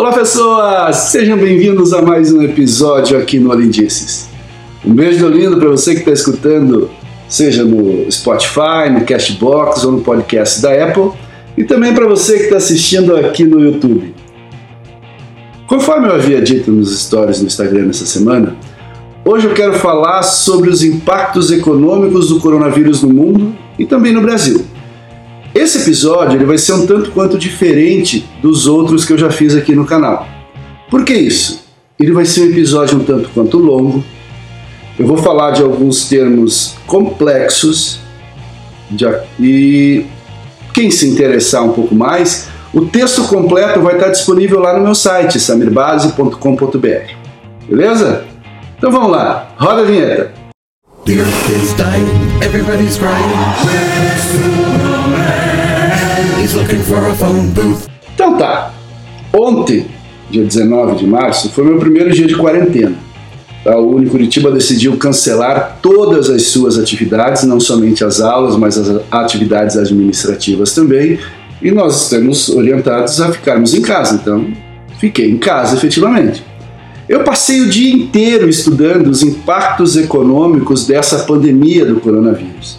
Olá pessoas, sejam bem-vindos a mais um episódio aqui no Alindices. Um beijo lindo para você que está escutando, seja no Spotify, no Cashbox ou no podcast da Apple, e também para você que está assistindo aqui no YouTube. Conforme eu havia dito nos stories no Instagram essa semana, hoje eu quero falar sobre os impactos econômicos do coronavírus no mundo e também no Brasil. Esse episódio ele vai ser um tanto quanto diferente dos outros que eu já fiz aqui no canal. Por que isso? Ele vai ser um episódio um tanto quanto longo. Eu vou falar de alguns termos complexos e quem se interessar um pouco mais, o texto completo vai estar disponível lá no meu site samirbase.com.br. Beleza? Então vamos lá, roda a vinheta. The earth is dying, everybody's crying. He's looking for a phone booth. Então tá. Ontem, dia 19 de março, foi meu primeiro dia de quarentena. A Uni Curitiba decidiu cancelar todas as suas atividades, não somente as aulas, mas as atividades administrativas também. E nós estamos orientados a ficarmos em casa, então fiquei em casa efetivamente. Eu passei o dia inteiro estudando os impactos econômicos dessa pandemia do coronavírus.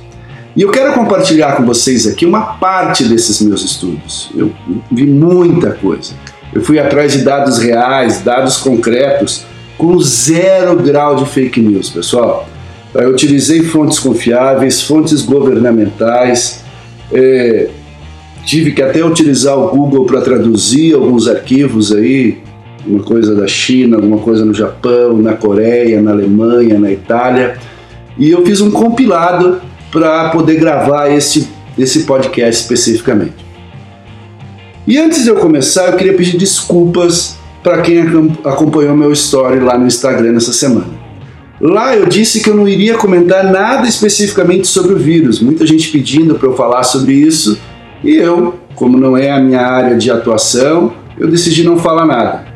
E eu quero compartilhar com vocês aqui uma parte desses meus estudos. Eu vi muita coisa. Eu fui atrás de dados reais, dados concretos, com zero grau de fake news, pessoal. Eu utilizei fontes confiáveis, fontes governamentais, é, tive que até utilizar o Google para traduzir alguns arquivos aí uma coisa da China, alguma coisa no Japão, na Coreia, na Alemanha, na Itália. E eu fiz um compilado para poder gravar esse, esse podcast especificamente. E antes de eu começar, eu queria pedir desculpas para quem acompanhou meu story lá no Instagram nessa semana. Lá eu disse que eu não iria comentar nada especificamente sobre o vírus, muita gente pedindo para eu falar sobre isso, e eu, como não é a minha área de atuação, eu decidi não falar nada.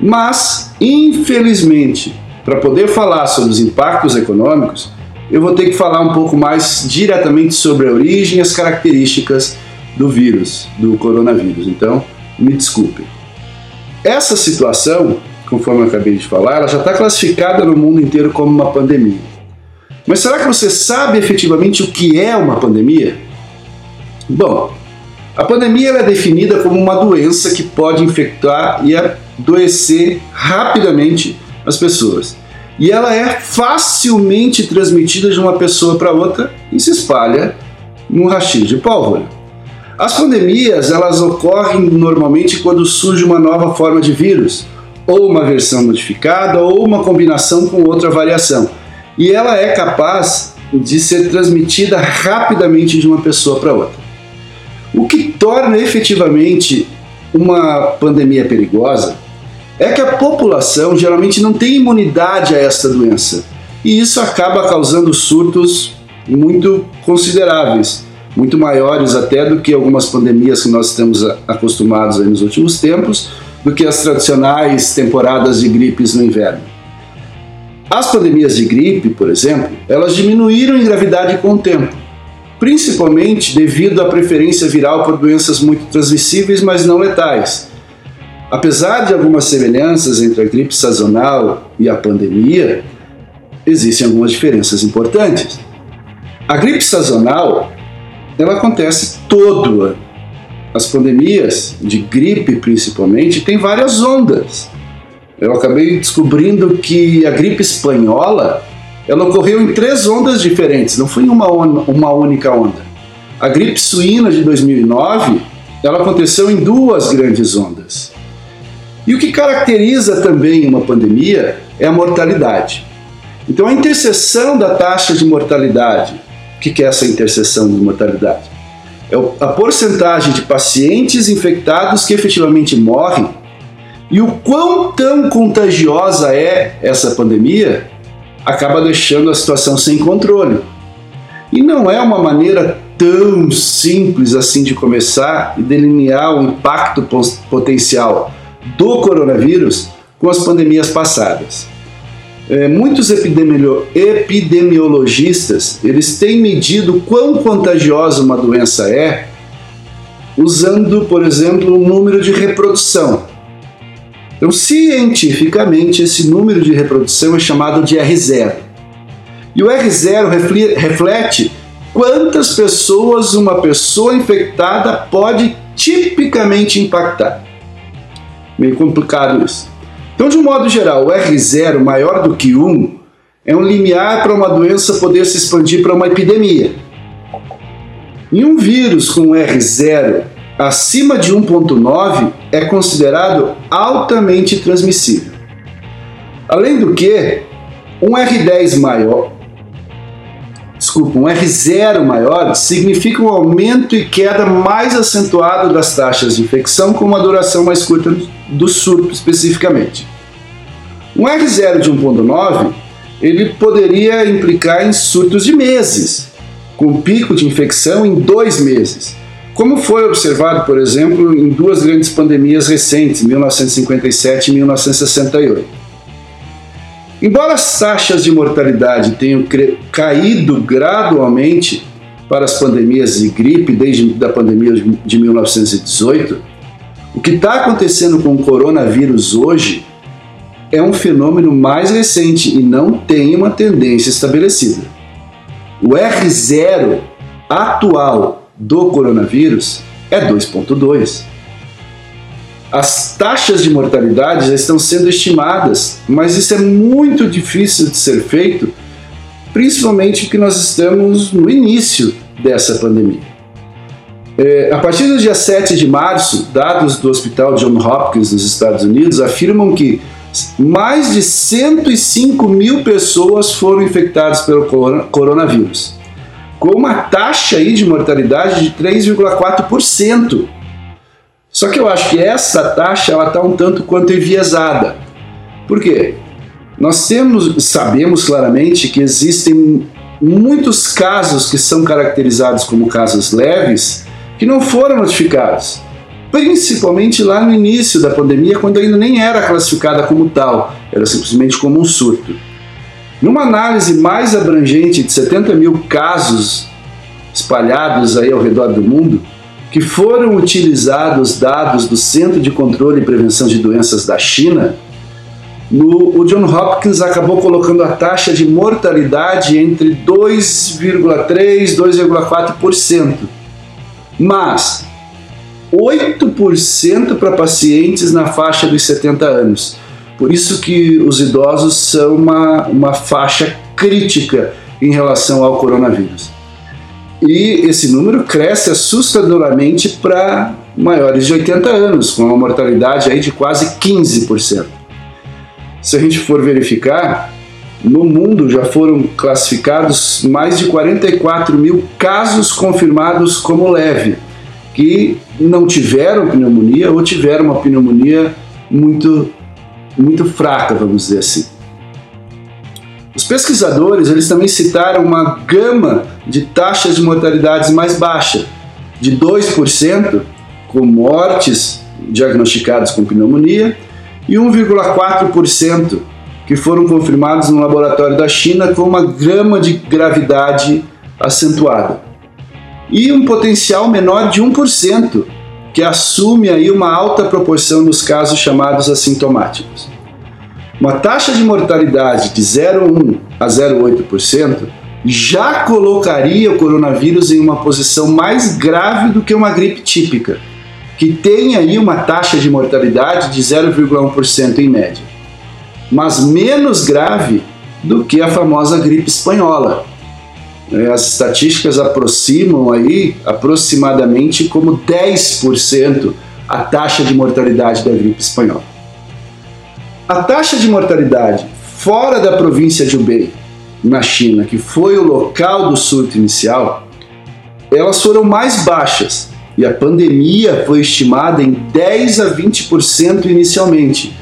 Mas, infelizmente, para poder falar sobre os impactos econômicos, eu vou ter que falar um pouco mais diretamente sobre a origem e as características do vírus, do coronavírus. Então, me desculpem. Essa situação, conforme eu acabei de falar, ela já está classificada no mundo inteiro como uma pandemia. Mas será que você sabe efetivamente o que é uma pandemia? Bom, a pandemia é definida como uma doença que pode infectar e adoecer rapidamente as pessoas. E ela é facilmente transmitida de uma pessoa para outra e se espalha num rastilho de pólvora. As pandemias elas ocorrem normalmente quando surge uma nova forma de vírus, ou uma versão modificada, ou uma combinação com outra variação. E ela é capaz de ser transmitida rapidamente de uma pessoa para outra. O que torna efetivamente uma pandemia perigosa é que a população geralmente não tem imunidade a esta doença e isso acaba causando surtos muito consideráveis, muito maiores até do que algumas pandemias que nós estamos acostumados nos últimos tempos, do que as tradicionais temporadas de gripes no inverno. As pandemias de gripe, por exemplo, elas diminuíram em gravidade com o tempo principalmente devido à preferência viral por doenças muito transmissíveis, mas não letais. Apesar de algumas semelhanças entre a gripe sazonal e a pandemia, existem algumas diferenças importantes. A gripe sazonal ela acontece todo ano. As pandemias de gripe, principalmente, têm várias ondas. Eu acabei descobrindo que a gripe espanhola ela ocorreu em três ondas diferentes, não foi uma, uma única onda. A gripe suína de 2009, ela aconteceu em duas grandes ondas. E o que caracteriza também uma pandemia é a mortalidade. Então, a interseção da taxa de mortalidade, o que é essa interseção de mortalidade? É a porcentagem de pacientes infectados que efetivamente morrem e o quão tão contagiosa é essa pandemia acaba deixando a situação sem controle. E não é uma maneira tão simples assim de começar e delinear o impacto potencial do coronavírus com as pandemias passadas. É, muitos epidemiolo epidemiologistas eles têm medido quão contagiosa uma doença é usando, por exemplo, o número de reprodução. Então, cientificamente, esse número de reprodução é chamado de R0. E o R0 reflete quantas pessoas uma pessoa infectada pode tipicamente impactar. Meio complicado isso. Então, de um modo geral, o R0 maior do que 1 é um limiar para uma doença poder se expandir para uma epidemia. E um vírus com R0 acima de 1.9 é considerado altamente transmissível. Além do que, um R10 maior, desculpa, um R0 maior significa um aumento e queda mais acentuado das taxas de infecção com uma duração mais curta do surto especificamente. Um R0 de 1.9 ele poderia implicar em surtos de meses, com pico de infecção em dois meses, como foi observado, por exemplo, em duas grandes pandemias recentes, 1957 e 1968. Embora as taxas de mortalidade tenham caído gradualmente para as pandemias de gripe desde a pandemia de 1918, o que está acontecendo com o coronavírus hoje é um fenômeno mais recente e não tem uma tendência estabelecida. O R0 atual do coronavírus é 2,2. As taxas de mortalidade já estão sendo estimadas, mas isso é muito difícil de ser feito, principalmente porque nós estamos no início dessa pandemia. É, a partir do dia 7 de março, dados do Hospital John Hopkins nos Estados Unidos afirmam que mais de 105 mil pessoas foram infectadas pelo coronavírus, com uma taxa aí de mortalidade de 3,4%. Só que eu acho que essa taxa está um tanto quanto enviesada. Por quê? Nós temos, sabemos claramente que existem muitos casos que são caracterizados como casos leves que não foram notificados principalmente lá no início da pandemia, quando ainda nem era classificada como tal, era simplesmente como um surto. Numa análise mais abrangente de 70 mil casos espalhados aí ao redor do mundo, que foram utilizados dados do Centro de Controle e Prevenção de Doenças da China, no, o John Hopkins acabou colocando a taxa de mortalidade entre 2,3% e 2,4%. Mas 8% para pacientes na faixa dos 70 anos. Por isso que os idosos são uma, uma faixa crítica em relação ao coronavírus. E esse número cresce assustadoramente para maiores de 80 anos, com uma mortalidade aí de quase 15%. Se a gente for verificar, no mundo já foram classificados mais de 44 mil casos confirmados como leve que não tiveram pneumonia ou tiveram uma pneumonia muito, muito fraca, vamos dizer assim. Os pesquisadores eles também citaram uma gama de taxas de mortalidades mais baixa, de 2% com mortes diagnosticadas com pneumonia e 1,4% que foram confirmados no laboratório da China com uma gama de gravidade acentuada e um potencial menor de 1%, que assume aí uma alta proporção nos casos chamados assintomáticos. Uma taxa de mortalidade de 0,1 a 0,8% já colocaria o coronavírus em uma posição mais grave do que uma gripe típica, que tem aí uma taxa de mortalidade de 0,1% em média, mas menos grave do que a famosa gripe espanhola, né, as estatísticas aproximam aí aproximadamente como 10% a taxa de mortalidade da gripe espanhola. A taxa de mortalidade fora da província de Hubei, na China, que foi o local do surto inicial, elas foram mais baixas e a pandemia foi estimada em 10 a 20% inicialmente,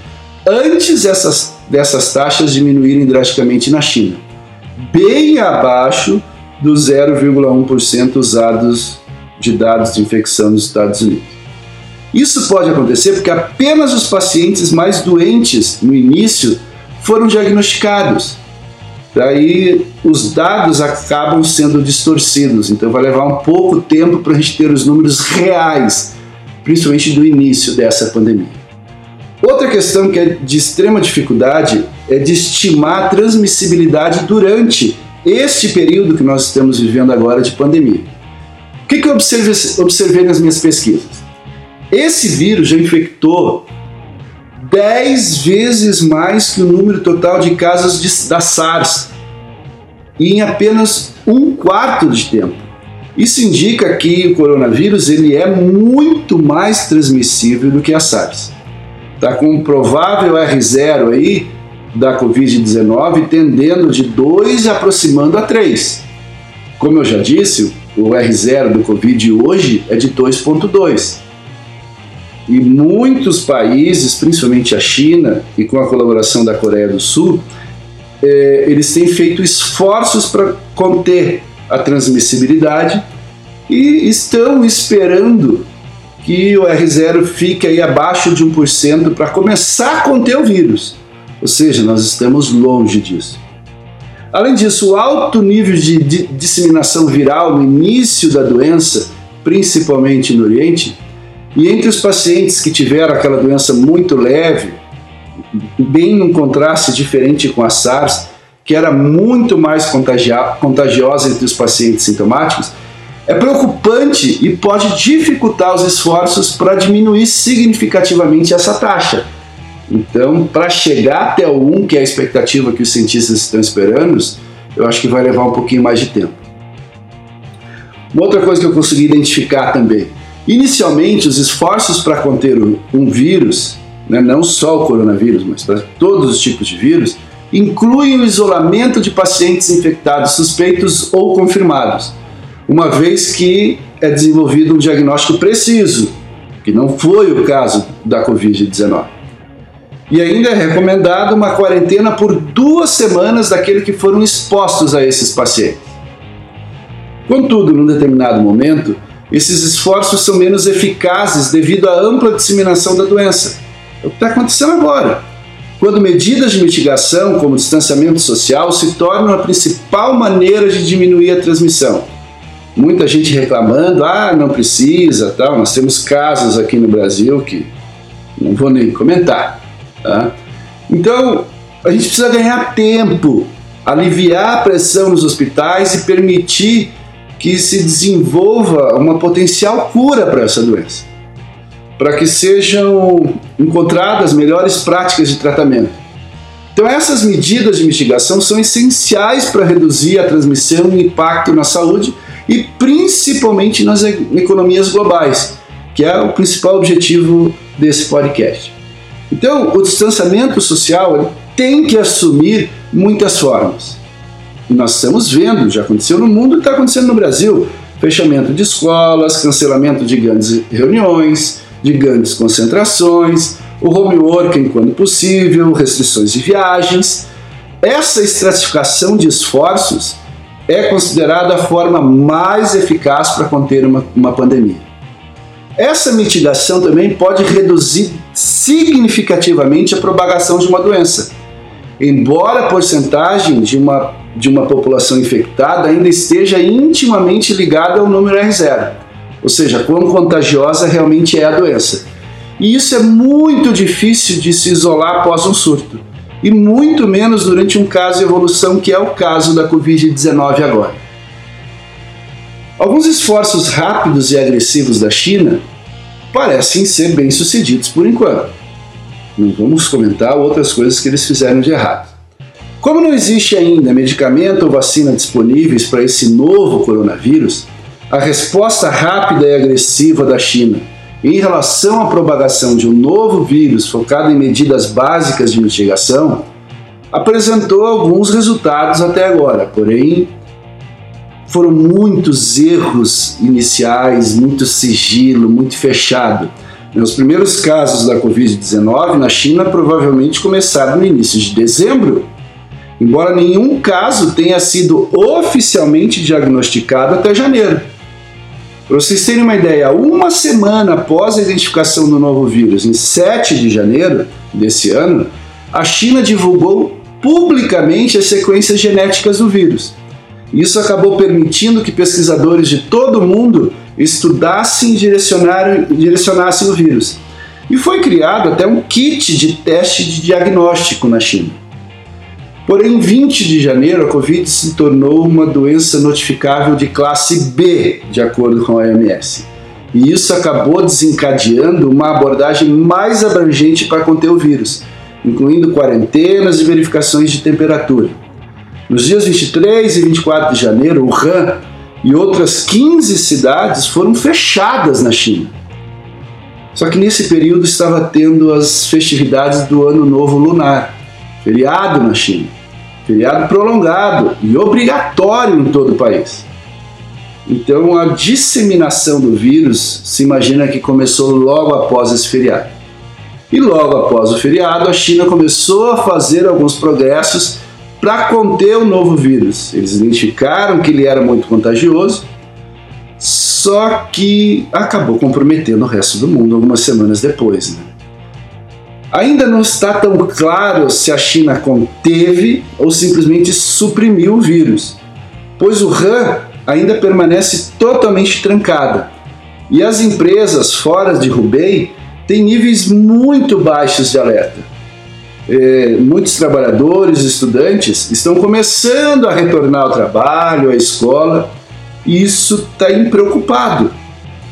antes dessas, dessas taxas diminuírem drasticamente na China, bem abaixo dos 0,1% usados de dados de infecção nos Estados Unidos. Isso pode acontecer porque apenas os pacientes mais doentes no início foram diagnosticados. Daí os dados acabam sendo distorcidos, então vai levar um pouco tempo para a gente ter os números reais, principalmente do início dessa pandemia. Outra questão que é de extrema dificuldade é de estimar a transmissibilidade durante este período que nós estamos vivendo agora de pandemia. O que, que eu observei, observei nas minhas pesquisas? Esse vírus já infectou 10 vezes mais que o número total de casos de, da SARS em apenas um quarto de tempo. Isso indica que o coronavírus ele é muito mais transmissível do que a SARS. Está com um provável R0 aí da Covid-19 tendendo de 2 aproximando a 3. Como eu já disse, o R0 do Covid hoje é de 2,2. E muitos países, principalmente a China e com a colaboração da Coreia do Sul, é, eles têm feito esforços para conter a transmissibilidade e estão esperando que o R0 fique aí abaixo de 1% para começar a conter o vírus. Ou seja, nós estamos longe disso. Além disso, o alto nível de, disseminação viral no início da doença, principalmente no Oriente, e entre os pacientes que tiveram aquela doença muito leve, bem num contraste diferente com a SARS, que era muito mais contagiosa entre os pacientes sintomáticos, é preocupante e pode dificultar os esforços para diminuir significativamente essa taxa. Então, para chegar até o 1, que é a expectativa que os cientistas estão esperando, eu acho que vai levar um pouquinho mais de tempo. Uma outra coisa que eu consegui identificar também Inicialmente, os esforços para conter um vírus, né, não só o coronavírus, mas para todos os tipos de vírus, incluem o isolamento de pacientes infectados suspeitos ou confirmados, uma vez que é desenvolvido um diagnóstico preciso, que não foi o caso da Covid-19. E ainda é recomendado uma quarentena por duas semanas daqueles que foram expostos a esses pacientes. Contudo, num determinado momento, esses esforços são menos eficazes devido à ampla disseminação da doença. É o que está acontecendo agora. Quando medidas de mitigação, como distanciamento social, se tornam a principal maneira de diminuir a transmissão. Muita gente reclamando, ah, não precisa, tal. Nós temos casos aqui no Brasil que não vou nem comentar. Tá? Então, a gente precisa ganhar tempo, aliviar a pressão nos hospitais e permitir que se desenvolva uma potencial cura para essa doença, para que sejam encontradas melhores práticas de tratamento. Então, essas medidas de mitigação são essenciais para reduzir a transmissão e impacto na saúde e principalmente nas economias globais, que é o principal objetivo desse podcast. Então, o distanciamento social tem que assumir muitas formas. E nós estamos vendo, já aconteceu no mundo e está acontecendo no Brasil. Fechamento de escolas, cancelamento de grandes reuniões, de grandes concentrações, o home working quando possível, restrições de viagens. Essa estratificação de esforços é considerada a forma mais eficaz para conter uma, uma pandemia. Essa mitigação também pode reduzir significativamente a propagação de uma doença. Embora a porcentagem de uma de uma população infectada ainda esteja intimamente ligada ao número R0, ou seja, quão contagiosa realmente é a doença. E isso é muito difícil de se isolar após um surto, e muito menos durante um caso de evolução, que é o caso da Covid-19 agora. Alguns esforços rápidos e agressivos da China parecem ser bem-sucedidos por enquanto. Não vamos comentar outras coisas que eles fizeram de errado. Como não existe ainda medicamento ou vacina disponíveis para esse novo coronavírus, a resposta rápida e agressiva da China em relação à propagação de um novo vírus focado em medidas básicas de mitigação apresentou alguns resultados até agora, porém foram muitos erros iniciais, muito sigilo, muito fechado. Os primeiros casos da Covid-19 na China provavelmente começaram no início de dezembro embora nenhum caso tenha sido oficialmente diagnosticado até janeiro. Para vocês terem uma ideia, uma semana após a identificação do novo vírus, em 7 de janeiro desse ano, a China divulgou publicamente as sequências genéticas do vírus. Isso acabou permitindo que pesquisadores de todo o mundo estudassem e direcionassem o vírus. E foi criado até um kit de teste de diagnóstico na China. Porém, em 20 de janeiro, a Covid se tornou uma doença notificável de classe B, de acordo com a OMS. E isso acabou desencadeando uma abordagem mais abrangente para conter o vírus, incluindo quarentenas e verificações de temperatura. Nos dias 23 e 24 de janeiro, Wuhan e outras 15 cidades foram fechadas na China. Só que nesse período estava tendo as festividades do Ano Novo Lunar, feriado na China, feriado prolongado e obrigatório em todo o país. Então a disseminação do vírus se imagina que começou logo após esse feriado. E logo após o feriado, a China começou a fazer alguns progressos para conter o novo vírus. Eles identificaram que ele era muito contagioso, só que acabou comprometendo o resto do mundo algumas semanas depois. Né? Ainda não está tão claro se a China conteve ou simplesmente suprimiu o vírus, pois o Han ainda permanece totalmente trancada e as empresas fora de Hubei têm níveis muito baixos de alerta. Eh, muitos trabalhadores, estudantes estão começando a retornar ao trabalho, à escola, e isso está preocupado,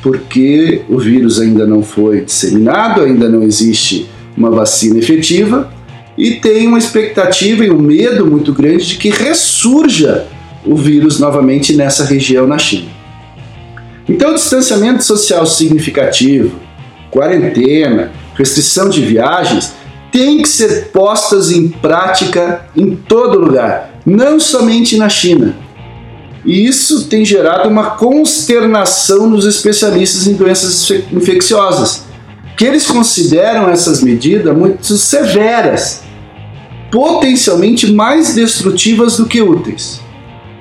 porque o vírus ainda não foi disseminado, ainda não existe uma vacina efetiva e tem uma expectativa e um medo muito grande de que ressurja o vírus novamente nessa região na China. Então, distanciamento social significativo, quarentena, restrição de viagens têm que ser postas em prática em todo lugar, não somente na China. E isso tem gerado uma consternação nos especialistas em doenças infecciosas, que eles consideram essas medidas muito severas, potencialmente mais destrutivas do que úteis.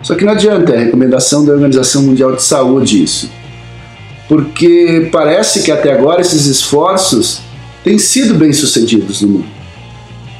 Só que não adianta, é a recomendação da Organização Mundial de Saúde isso. Porque parece que até agora esses esforços têm sido bem-sucedidos no mundo.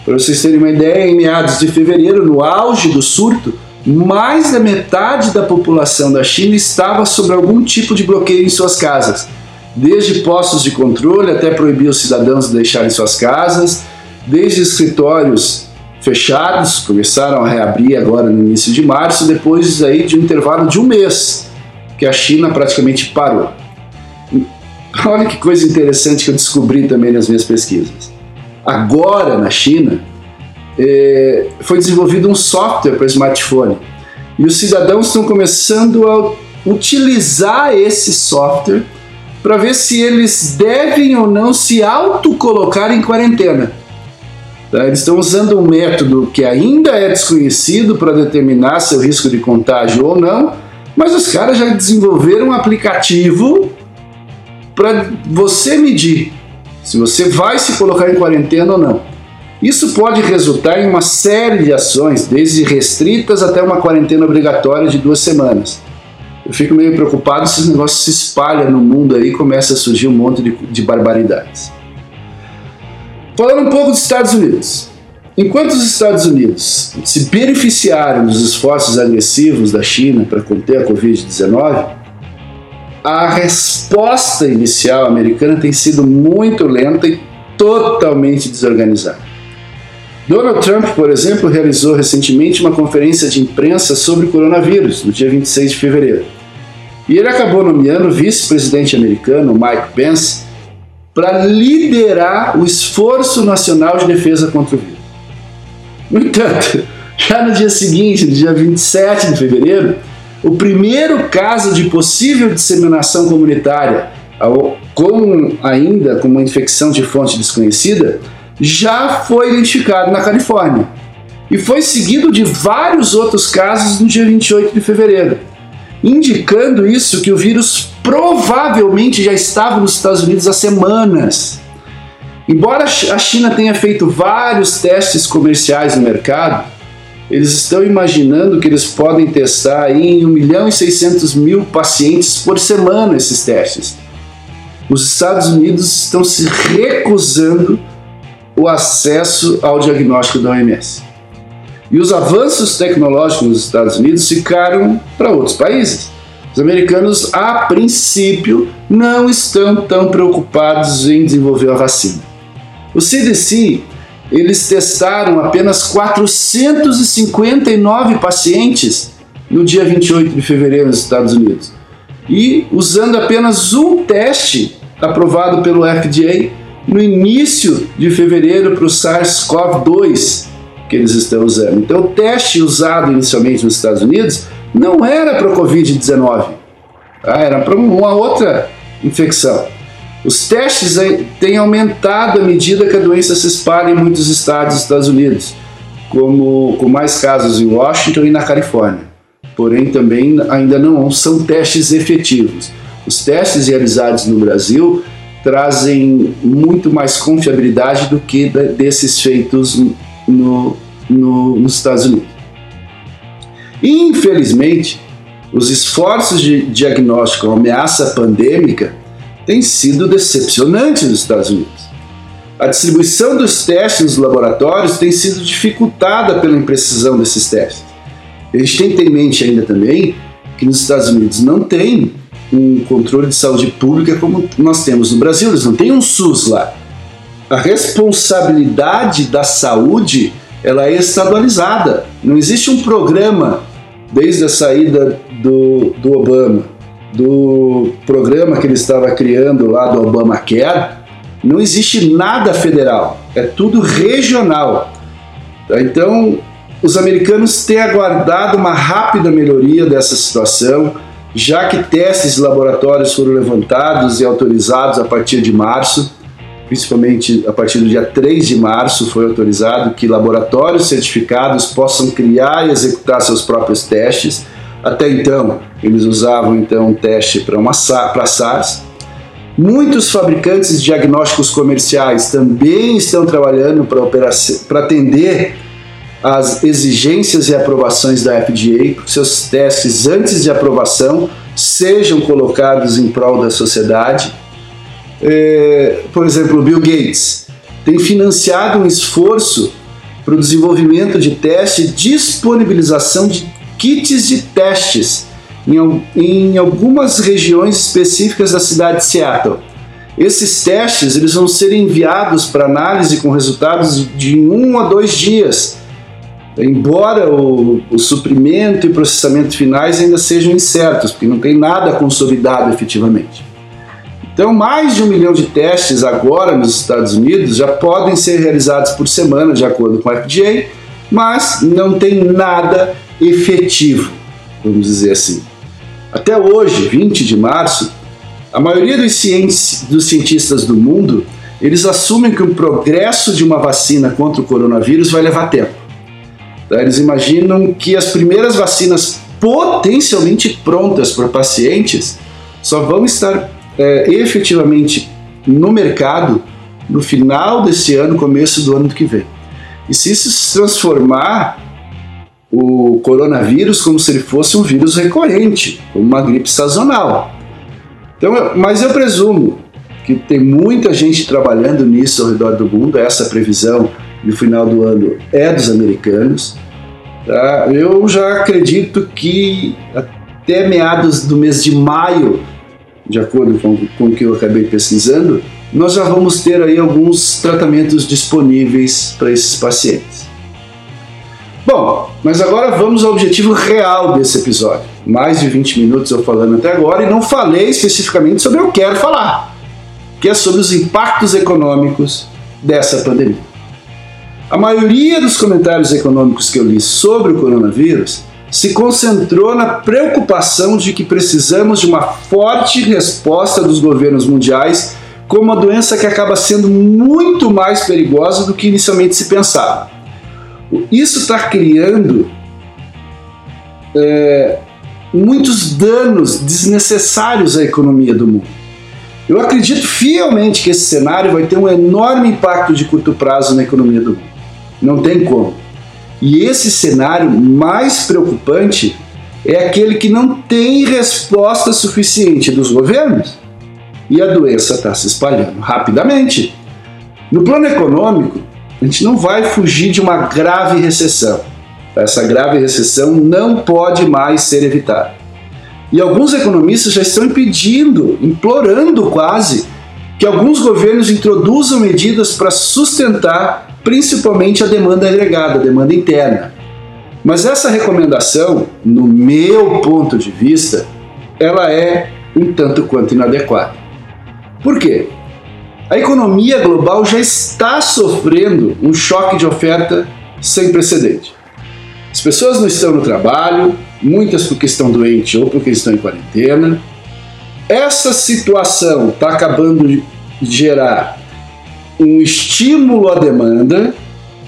Para vocês terem uma ideia, em meados de fevereiro, no auge do surto, mais da metade da população da China estava sob algum tipo de bloqueio em suas casas, desde postos de controle até proibir os cidadãos de deixarem suas casas, desde escritórios fechados, começaram a reabrir agora no início de março, depois aí de um intervalo de um mês que a China praticamente parou. Olha que coisa interessante que eu descobri também nas minhas pesquisas. Agora, na China, é, foi desenvolvido um software para smartphone e os cidadãos estão começando a utilizar esse software para ver se eles devem ou não se autocolocar em quarentena. Tá? Eles estão usando um método que ainda é desconhecido para determinar seu risco de contágio ou não, mas os caras já desenvolveram um aplicativo para você medir se você vai se colocar em quarentena ou não. Isso pode resultar em uma série de ações, desde restritas até uma quarentena obrigatória de duas semanas. Eu fico meio preocupado se esse negócio se espalha no mundo aí e começa a surgir um monte de, de barbaridades. Falando um pouco dos Estados Unidos. Enquanto os Estados Unidos se beneficiaram dos esforços agressivos da China para conter a Covid-19, a resposta inicial americana tem sido muito lenta e totalmente desorganizada. Donald Trump, por exemplo, realizou recentemente uma conferência de imprensa sobre coronavírus, no dia 26 de fevereiro. E ele acabou nomeando o vice-presidente americano, Mike Pence, para liderar o esforço nacional de defesa contra o vírus. No entanto, já no dia seguinte, no dia 27 de fevereiro, o primeiro caso de possível disseminação comunitária, com ainda com uma infecção de fonte desconhecida, já foi identificado na Califórnia e foi seguido de vários outros casos no dia 28 de fevereiro, indicando isso que o vírus provavelmente já estava nos Estados Unidos há semanas. Embora a China tenha feito vários testes comerciais no mercado, eles estão imaginando que eles podem testar em 1 milhão e 600 mil pacientes por semana esses testes. Os Estados Unidos estão se recusando o acesso ao diagnóstico da OMS. E os avanços tecnológicos nos Estados Unidos ficaram para outros países. Os americanos, a princípio, não estão tão preocupados em desenvolver a vacina. O CDC, eles testaram apenas 459 pacientes no dia 28 de fevereiro nos Estados Unidos. E usando apenas um teste aprovado pelo FDA no início de fevereiro para o SARS-CoV-2 que eles estão usando. Então, o teste usado inicialmente nos Estados Unidos não era para o Covid-19, tá? era para uma outra infecção. Os testes têm aumentado à medida que a doença se espalha em muitos estados dos Estados Unidos, como com mais casos em Washington e na Califórnia. Porém, também ainda não são testes efetivos. Os testes realizados no Brasil trazem muito mais confiabilidade do que desses feitos no, no, nos Estados Unidos. Infelizmente, os esforços de diagnóstico à ameaça pandêmica têm sido decepcionantes nos Estados Unidos. A distribuição dos testes nos laboratórios tem sido dificultada pela imprecisão desses testes. A gente tem que ter em mente ainda também que nos Estados Unidos não tem um controle de saúde pública como nós temos no Brasil, eles não têm um SUS lá. A responsabilidade da saúde ela é estadualizada. Não existe um programa desde a saída do, do Obama, do programa que ele estava criando lá do Obamacare, não existe nada federal, é tudo regional. Então, os americanos têm aguardado uma rápida melhoria dessa situação, já que testes laboratórios foram levantados e autorizados a partir de março principalmente a partir do dia 3 de março, foi autorizado que laboratórios certificados possam criar e executar seus próprios testes. Até então, eles usavam então um teste para uma para SARS. Muitos fabricantes de diagnósticos comerciais também estão trabalhando para atender as exigências e aprovações da FDA, seus testes antes de aprovação sejam colocados em prol da sociedade é, por exemplo, Bill Gates tem financiado um esforço para o desenvolvimento de testes e disponibilização de kits de testes em, em algumas regiões específicas da cidade de Seattle. Esses testes eles vão ser enviados para análise com resultados de um a dois dias, embora o, o suprimento e processamento finais ainda sejam incertos, porque não tem nada consolidado efetivamente. Então, mais de um milhão de testes agora nos Estados Unidos já podem ser realizados por semana, de acordo com a FDA, mas não tem nada efetivo, vamos dizer assim. Até hoje, 20 de março, a maioria dos, dos cientistas do mundo eles assumem que o progresso de uma vacina contra o coronavírus vai levar tempo. Eles imaginam que as primeiras vacinas potencialmente prontas para pacientes só vão estar é, efetivamente no mercado no final desse ano, começo do ano que vem. E se isso se transformar o coronavírus como se ele fosse um vírus recorrente, como uma gripe sazonal. Então, mas eu presumo que tem muita gente trabalhando nisso ao redor do mundo, essa previsão do final do ano é dos americanos. Tá? Eu já acredito que até meados do mês de maio de acordo com, com o que eu acabei pesquisando, nós já vamos ter aí alguns tratamentos disponíveis para esses pacientes. Bom, mas agora vamos ao objetivo real desse episódio. Mais de 20 minutos eu falando até agora e não falei especificamente sobre o que eu quero falar, que é sobre os impactos econômicos dessa pandemia. A maioria dos comentários econômicos que eu li sobre o coronavírus se concentrou na preocupação de que precisamos de uma forte resposta dos governos mundiais com uma doença que acaba sendo muito mais perigosa do que inicialmente se pensava. Isso está criando é, muitos danos desnecessários à economia do mundo. Eu acredito fielmente que esse cenário vai ter um enorme impacto de curto prazo na economia do mundo. Não tem como. E esse cenário mais preocupante é aquele que não tem resposta suficiente dos governos e a doença está se espalhando rapidamente. No plano econômico, a gente não vai fugir de uma grave recessão. Essa grave recessão não pode mais ser evitada. E alguns economistas já estão impedindo, implorando quase, que alguns governos introduzam medidas para sustentar principalmente a demanda agregada, a demanda interna. Mas essa recomendação, no meu ponto de vista, ela é um tanto quanto inadequada. Por quê? A economia global já está sofrendo um choque de oferta sem precedente. As pessoas não estão no trabalho, muitas porque estão doentes ou porque estão em quarentena. Essa situação está acabando de gerar um estímulo à demanda,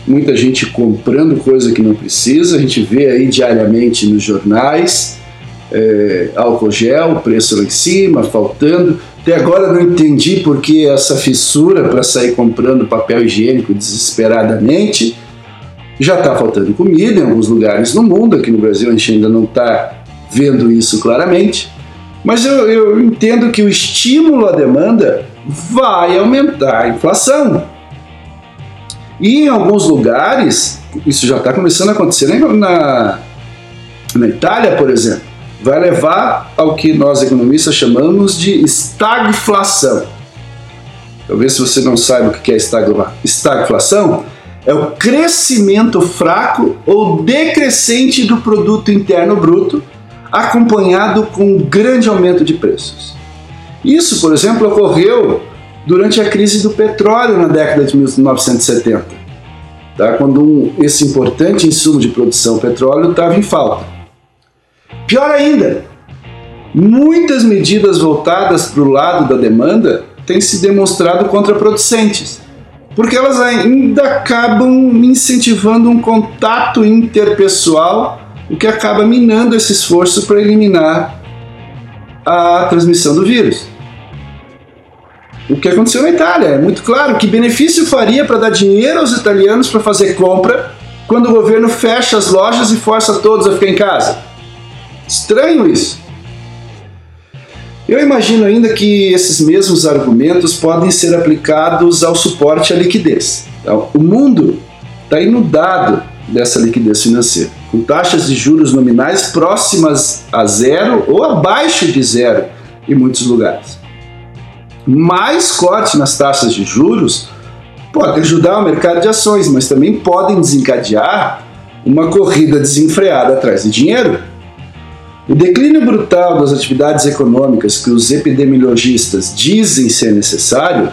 muita gente comprando coisa que não precisa, a gente vê aí diariamente nos jornais, é, álcool gel, preço lá em cima, faltando. Até agora não entendi por que essa fissura para sair comprando papel higiênico desesperadamente. Já está faltando comida em alguns lugares no mundo, aqui no Brasil a gente ainda não está vendo isso claramente. Mas eu, eu entendo que o estímulo à demanda vai aumentar a inflação. E em alguns lugares, isso já está começando a acontecer na, na Itália, por exemplo, vai levar ao que nós economistas chamamos de estagflação. Talvez se você não saiba o que é estagflação, é o crescimento fraco ou decrescente do produto interno bruto, acompanhado com um grande aumento de preços. Isso, por exemplo, ocorreu durante a crise do petróleo na década de 1970, tá? quando um, esse importante insumo de produção petróleo estava em falta. Pior ainda, muitas medidas voltadas para o lado da demanda têm se demonstrado contraproducentes, porque elas ainda acabam incentivando um contato interpessoal, o que acaba minando esse esforço para eliminar a transmissão do vírus o que aconteceu na Itália. É muito claro que benefício faria para dar dinheiro aos italianos para fazer compra quando o governo fecha as lojas e força todos a ficar em casa. Estranho isso. Eu imagino ainda que esses mesmos argumentos podem ser aplicados ao suporte à liquidez. Então, o mundo está inundado dessa liquidez financeira, com taxas de juros nominais próximas a zero ou abaixo de zero em muitos lugares mais corte nas taxas de juros pode ajudar o mercado de ações, mas também podem desencadear uma corrida desenfreada atrás de dinheiro. O declínio brutal das atividades econômicas que os epidemiologistas dizem ser necessário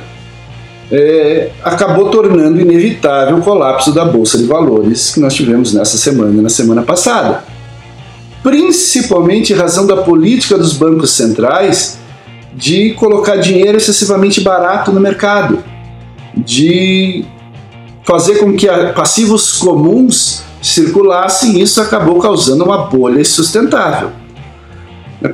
é, acabou tornando inevitável o colapso da Bolsa de Valores que nós tivemos nessa semana e na semana passada. Principalmente em razão da política dos bancos centrais de colocar dinheiro excessivamente barato no mercado, de fazer com que passivos comuns circulassem isso acabou causando uma bolha insustentável.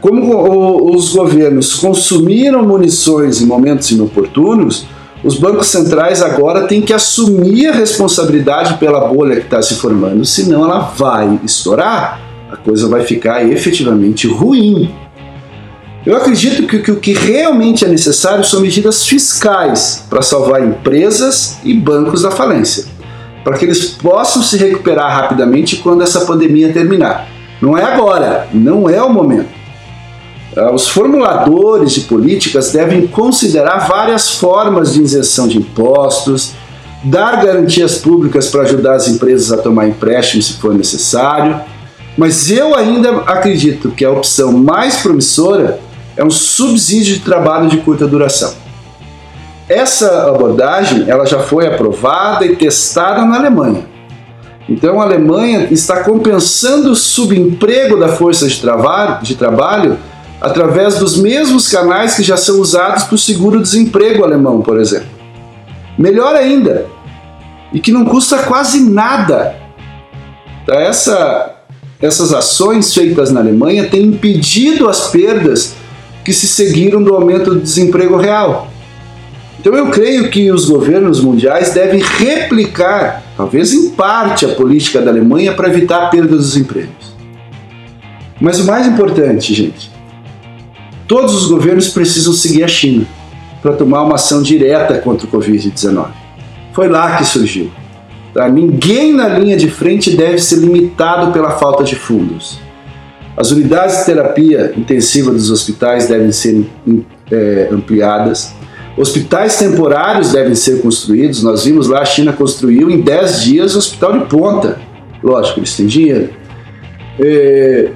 Como os governos consumiram munições em momentos inoportunos, os bancos centrais agora têm que assumir a responsabilidade pela bolha que está se formando, senão ela vai estourar, a coisa vai ficar efetivamente ruim eu acredito que, que o que realmente é necessário são medidas fiscais para salvar empresas e bancos da falência, para que eles possam se recuperar rapidamente quando essa pandemia terminar. Não é agora, não é o momento. Ah, os formuladores de políticas devem considerar várias formas de isenção de impostos, dar garantias públicas para ajudar as empresas a tomar empréstimos se for necessário, mas eu ainda acredito que a opção mais promissora é um subsídio de trabalho de curta duração. Essa abordagem ela já foi aprovada e testada na Alemanha. Então a Alemanha está compensando o subemprego da força de, trabalho, de trabalho através dos mesmos canais que já são usados para o seguro-desemprego alemão, por exemplo. Melhor ainda, e que não custa quase nada. Tá, essa, essas ações feitas na Alemanha têm impedido as perdas que se seguiram do aumento do desemprego real. Então eu creio que os governos mundiais devem replicar, talvez em parte, a política da Alemanha para evitar a perda dos empregos. Mas o mais importante, gente, todos os governos precisam seguir a China para tomar uma ação direta contra o Covid-19. Foi lá que surgiu. Tá? Ninguém na linha de frente deve ser limitado pela falta de fundos. As unidades de terapia intensiva dos hospitais devem ser é, ampliadas. Hospitais temporários devem ser construídos. Nós vimos lá, a China construiu em 10 dias o hospital de ponta. Lógico, eles têm dinheiro. É,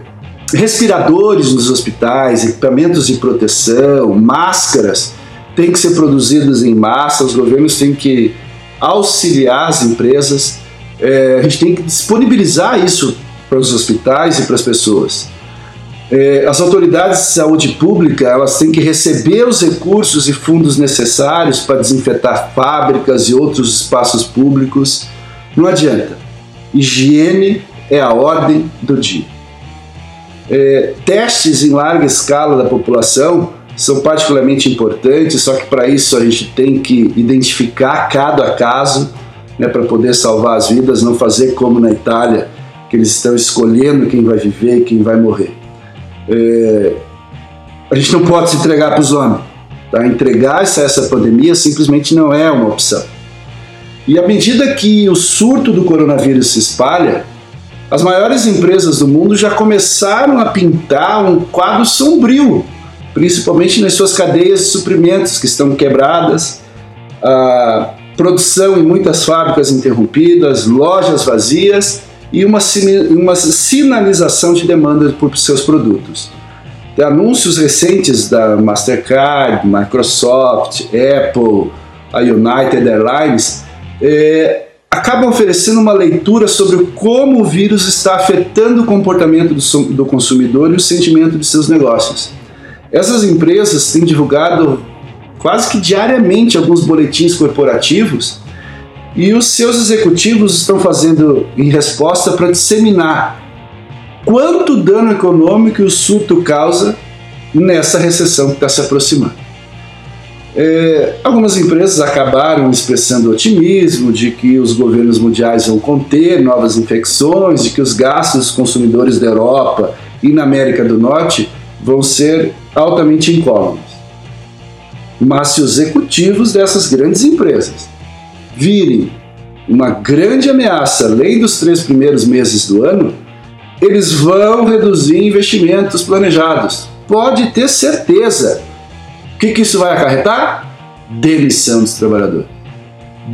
respiradores nos hospitais, equipamentos de proteção, máscaras têm que ser produzidos em massa. Os governos têm que auxiliar as empresas. É, a gente tem que disponibilizar isso para os hospitais e para as pessoas. É, as autoridades de saúde pública elas têm que receber os recursos e fundos necessários para desinfetar fábricas e outros espaços públicos. Não adianta. Higiene é a ordem do dia. É, testes em larga escala da população são particularmente importantes, só que para isso a gente tem que identificar cada caso né, para poder salvar as vidas, não fazer como na Itália, que eles estão escolhendo quem vai viver e quem vai morrer. É, a gente não pode se entregar para os homens. Tá? Entregar-se a essa pandemia simplesmente não é uma opção. E à medida que o surto do coronavírus se espalha, as maiores empresas do mundo já começaram a pintar um quadro sombrio, principalmente nas suas cadeias de suprimentos que estão quebradas, a produção em muitas fábricas interrompidas, lojas vazias e uma, uma sinalização de demanda por seus produtos. De anúncios recentes da Mastercard, Microsoft, Apple, a United Airlines é, acabam oferecendo uma leitura sobre como o vírus está afetando o comportamento do, do consumidor e o sentimento de seus negócios. Essas empresas têm divulgado quase que diariamente alguns boletins corporativos e os seus executivos estão fazendo em resposta para disseminar quanto dano econômico o surto causa nessa recessão que está se aproximando. É, algumas empresas acabaram expressando otimismo de que os governos mundiais vão conter novas infecções, de que os gastos dos consumidores da Europa e na América do Norte vão ser altamente incólumes. Mas se os executivos dessas grandes empresas virem uma grande ameaça além dos três primeiros meses do ano, eles vão reduzir investimentos planejados. Pode ter certeza. O que, que isso vai acarretar? Demissão dos trabalhadores.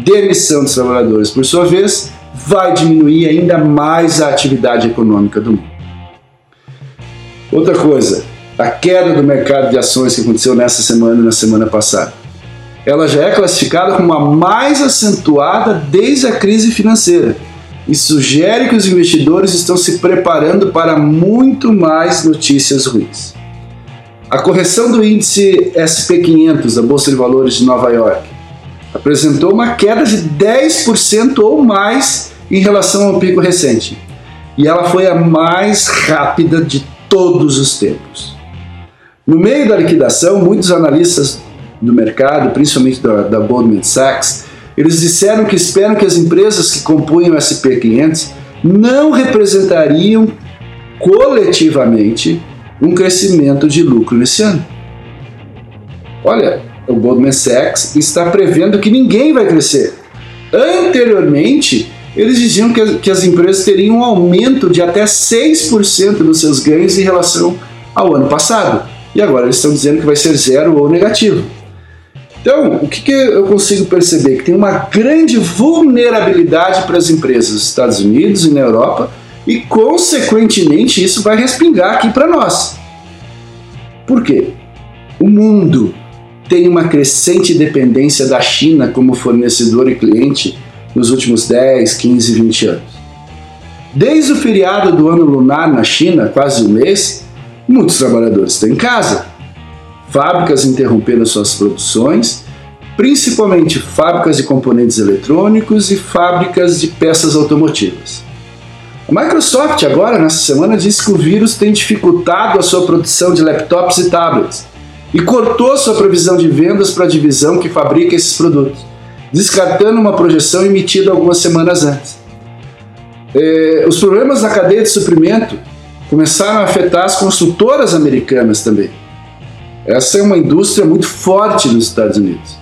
Demissão dos trabalhadores, por sua vez, vai diminuir ainda mais a atividade econômica do mundo. Outra coisa, a queda do mercado de ações que aconteceu nessa semana e na semana passada ela já é classificada como a mais acentuada desde a crise financeira e sugere que os investidores estão se preparando para muito mais notícias ruins. A correção do índice SP500, da Bolsa de Valores de Nova York, apresentou uma queda de 10% ou mais em relação ao pico recente, e ela foi a mais rápida de todos os tempos. No meio da liquidação, muitos analistas do mercado, principalmente da, da Goldman Sachs, eles disseram que esperam que as empresas que compunham o SP500 não representariam coletivamente um crescimento de lucro nesse ano. Olha, o Goldman Sachs está prevendo que ninguém vai crescer. Anteriormente, eles diziam que, que as empresas teriam um aumento de até 6% nos seus ganhos em relação ao ano passado. E agora eles estão dizendo que vai ser zero ou negativo. Então, o que, que eu consigo perceber? Que tem uma grande vulnerabilidade para as empresas nos Estados Unidos e na Europa e, consequentemente, isso vai respingar aqui para nós. Por quê? O mundo tem uma crescente dependência da China como fornecedor e cliente nos últimos 10, 15, 20 anos. Desde o feriado do ano lunar na China, quase um mês, muitos trabalhadores estão em casa fábricas interromperam suas produções, principalmente fábricas de componentes eletrônicos e fábricas de peças automotivas. A Microsoft agora, nessa semana, disse que o vírus tem dificultado a sua produção de laptops e tablets e cortou sua previsão de vendas para a divisão que fabrica esses produtos, descartando uma projeção emitida algumas semanas antes. É, os problemas na cadeia de suprimento começaram a afetar as construtoras americanas também. Essa é uma indústria muito forte nos Estados Unidos.